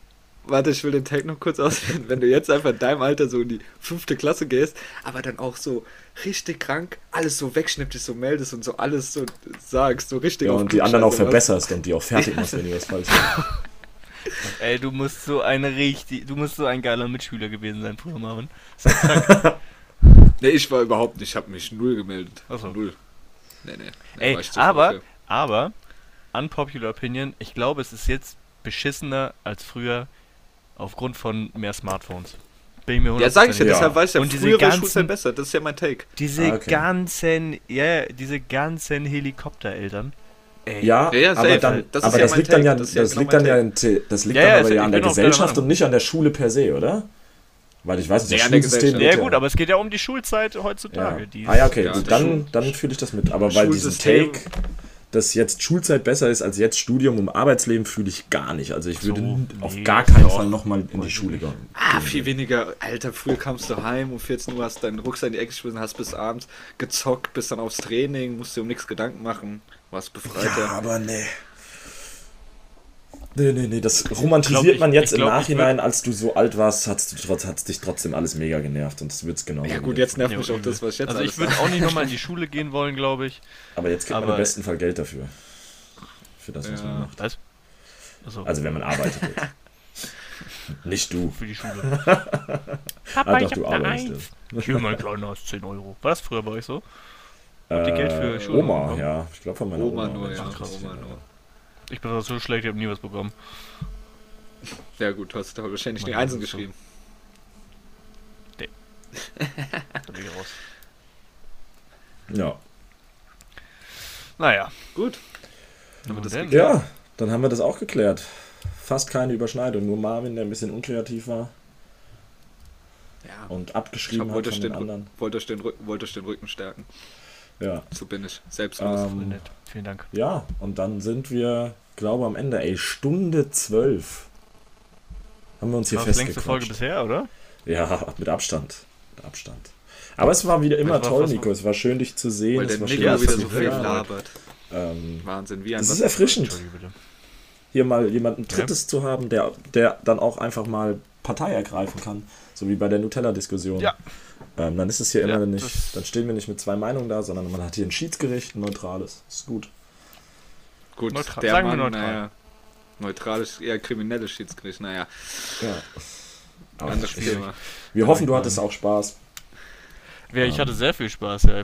Warte, ich will den Tag noch kurz ausführen. Wenn du jetzt einfach in deinem Alter so in die fünfte Klasse gehst, aber dann auch so richtig krank alles so wegschnippst, so meldest und so alles so sagst, so richtig Ja, und die anderen auch Klugscheißer was. verbesserst und die auch fertig machst, wenn die was falsch machen. Ey, du musst so ein richtig, du musst so ein geiler Mitschüler gewesen sein früher, Marvin. Nee, ich war überhaupt nicht, ich habe mich null gemeldet. Ach so. Null. Nee, nee. nee Ey, aber, aber, unpopular opinion, ich glaube, es ist jetzt beschissener als früher aufgrund von mehr Smartphones. Bin ich mir für. Ja, sag ich ja, Ja. deshalb weiß ich ja, Und diese früher war ganzen- Schulzeit besser, das ist ja mein Take. Diese Ah, okay. ganzen, ja, ja, diese ganzen Helikoptereltern. Ey, Ja, Ja, ja, aber, dann, Das ist aber ja das mein liegt dann ja, Das das, ja genau liegt mein dann ja, in, das liegt Ja, dann ja, aber ja an der Gesellschaft und nicht an der Schule per se, oder? Weil ich weiß nicht, das der Schulsystem ja gut, aber es geht ja um die Schulzeit heutzutage. ja. Die Ah ja, okay, Ja, das dann, dann fühle ich das mit. Aber diesem Schulsystem- Take, dass jetzt Schulzeit besser ist als jetzt Studium im Arbeitsleben, fühle ich gar nicht. Also ich würde So, auf nee, gar ist keinen Fall nochmal in die Schule gehen. Ah, viel weniger. Alter, früher kamst du heim um 14 Uhr, hast deinen Rucksack in die Ecke geschmissen, hast bis abends gezockt, bist dann aufs Training, musst dir um nichts Gedanken machen, warst befreiter. Ja, aber nee. Nee, nee, nee, das romantisiert Ich glaub, man ich- jetzt ich im glaub, ich Nachhinein, als du so alt warst, trotz, hat's dich trotzdem alles mega genervt und das wird's genau. Ja gut, jetzt nervt Ja, mich auch das, was ich jetzt Also ich würde auch nicht nochmal in die Schule gehen wollen, glaube ich. Aber jetzt kriegt man aber- im besten Fall Geld dafür. Für das, was Ja. man macht. Was? Also, Also wenn man arbeitet. Nicht du. für die Schule. ah, doch, du arbeitest. Hier, mein Kleiner, hast 10 Euro. War das früher bei euch so? Äh, ihr Geld für Schule Oma, bekommen? ja. Ich glaube von meiner Oma Oma. nur, ja. Krass. Oma nur. Ich bin so schlecht, ich habe nie was bekommen. Ja gut, du hast da wahrscheinlich die Mein Einsen geschrieben. Da bin ich raus. Ja. Naja. Gut. Haben wir das denn? ja, dann haben wir das auch geklärt. Fast keine Überschneidung. Nur Marvin, der ein bisschen unkreativ war Ja. und Ich abgeschrieben hab, hat wollte, von den den, anderen. Wollte, euch den Rücken, wollte euch den Rücken stärken. Ja. So bin ich. Selbst Ähm. Vielen Dank. Ja, und dann sind wir, glaube am Ende, ey, Stunde zwölf. Haben wir uns hier War das längste Folge festgequatscht. bisher, oder? Ja, mit Abstand. Mit Abstand. Aber es war wieder immer war toll, Nico. Es war schön, dich zu sehen. Weil es war schön, wieder so viel labert. Ähm, Wahnsinn, wie ein das ist erfrischend, hier mal jemanden Drittes zu haben, der, der dann auch einfach mal Partei ergreifen kann. So wie bei der Nutella-Diskussion. Ja. Ähm, dann ist es hier Ja, immer nicht, dann stehen wir nicht mit zwei Meinungen da, sondern man hat hier ein Schiedsgericht, ein neutrales. Ist gut. Gut, Neutral- der sagen wir Mann, neutral. naja. Neutral ist eher kriminelles Schiedsgericht, naja. Ja. Aber Anderes ich- Thema. wir hoffen, du hattest auch Spaß. Ja, ich hatte sehr viel Spaß, ja.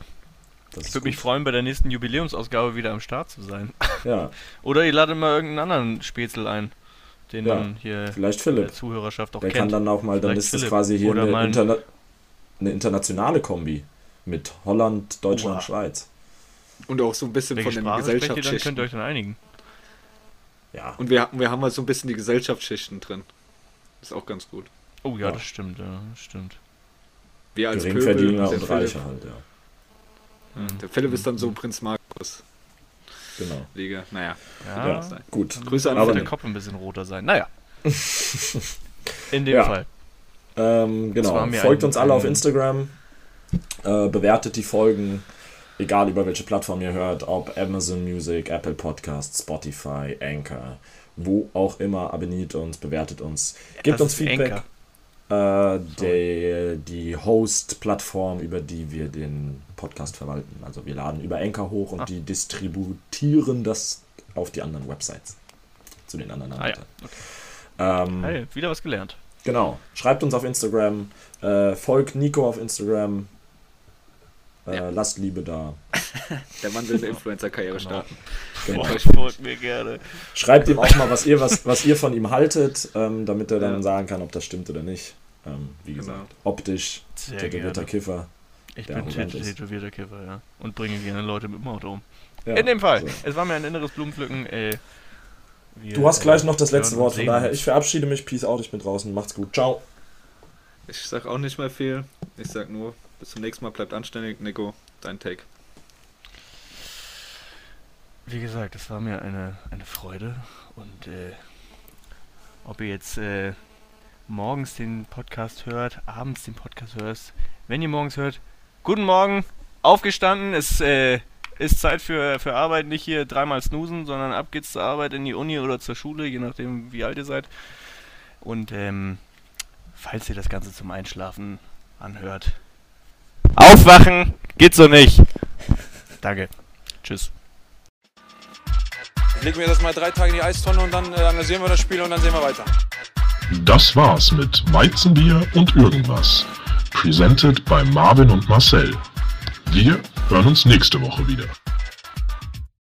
Das Ich würde mich freuen, bei der nächsten Jubiläumsausgabe wieder am Start zu sein. Ja, Oder ihr ladet mal irgendeinen anderen Spätzle ein, den Ja, man hier vielleicht in der Philipp. Zuhörerschaft auch Der kann kennt. dann auch mal, dann Vielleicht ist das Philipp. quasi hier eine, interna eine internationale Kombi mit Holland, Deutschland, Oha. Schweiz. Und auch so ein bisschen Welche von den dann? Könnt ihr Gesellschaftsschichten. euch dann einigen? Ja, Und wir, wir haben halt so ein bisschen die Gesellschaftsschichten drin. Ist auch ganz gut. Oh ja, Ja. das stimmt, ja, das stimmt. Wir als Geringverdiener der und Philipp, Reicher halt, ja. Ja, Der Philipp ist dann so Prinz Markus Genau. Liga. Naja. Ja, Ja, gut. Grüße an Aber der nee. Kopf ein bisschen roter sein. Naja. In dem Ja. Fall. Ähm, genau. Folgt ein- uns alle auf Instagram. Äh, bewertet die Folgen, egal über welche Plattform ihr hört, ob Amazon Music, Apple Podcasts, Spotify, Anchor, wo auch immer. Abonniert uns, bewertet uns, gebt Das uns Feedback. Anchor. Äh, die, die Host-Plattform, über die wir den Podcast verwalten. Also wir laden über Anchor hoch und ah. die distributieren das auf die anderen Websites. Zu den anderen Anbietern. Ah, ja. okay. ähm, hey, wieder was gelernt. Genau. Schreibt uns auf Instagram, äh, folgt Nico auf Instagram, äh, ja. lasst Liebe da. Der Mann will eine Influencer-Karriere genau. starten. Genau. Folgt mir gerne. Schreibt ihm auch mal, was ihr, was, was ihr von ihm haltet, ähm, damit er dann ja. sagen kann, ob das stimmt oder nicht. Ähm, wie genau. gesagt, genau. optisch, tätowierter Kiffer. Ich bin tätowierter Kiffer, ja. Und bringe gerne Leute mit dem Auto um. Ja, In dem Fall, so. es war mir ein inneres Blumenpflücken. Ey. Wir, du hast gleich noch das letzte Wort, von daher, ich verabschiede mich. Peace out, ich bin draußen. Macht's gut. Ciao. Ich sag auch nicht mehr viel. Ich sag nur, bis zum nächsten Mal, bleibt anständig. Nico, dein Take. Wie gesagt, es war mir eine, eine Freude. Und äh, ob ihr jetzt äh, morgens den Podcast hört, abends den Podcast hörst, wenn ihr morgens hört, guten Morgen, aufgestanden, es äh, ist Zeit für, für Arbeit, nicht hier dreimal snoosen, sondern ab geht's zur Arbeit in die Uni oder zur Schule, je nachdem wie alt ihr seid. Und ähm, falls ihr das Ganze zum Einschlafen anhört, aufwachen, geht so nicht. Danke. Tschüss. Legen wir das mal drei Tage in die Eistonne und dann äh, analysieren wir das Spiel und dann sehen wir weiter. Das war's mit Weizenbier und irgendwas. Presented bei Marvin und Marcel. Wir hören uns nächste Woche wieder.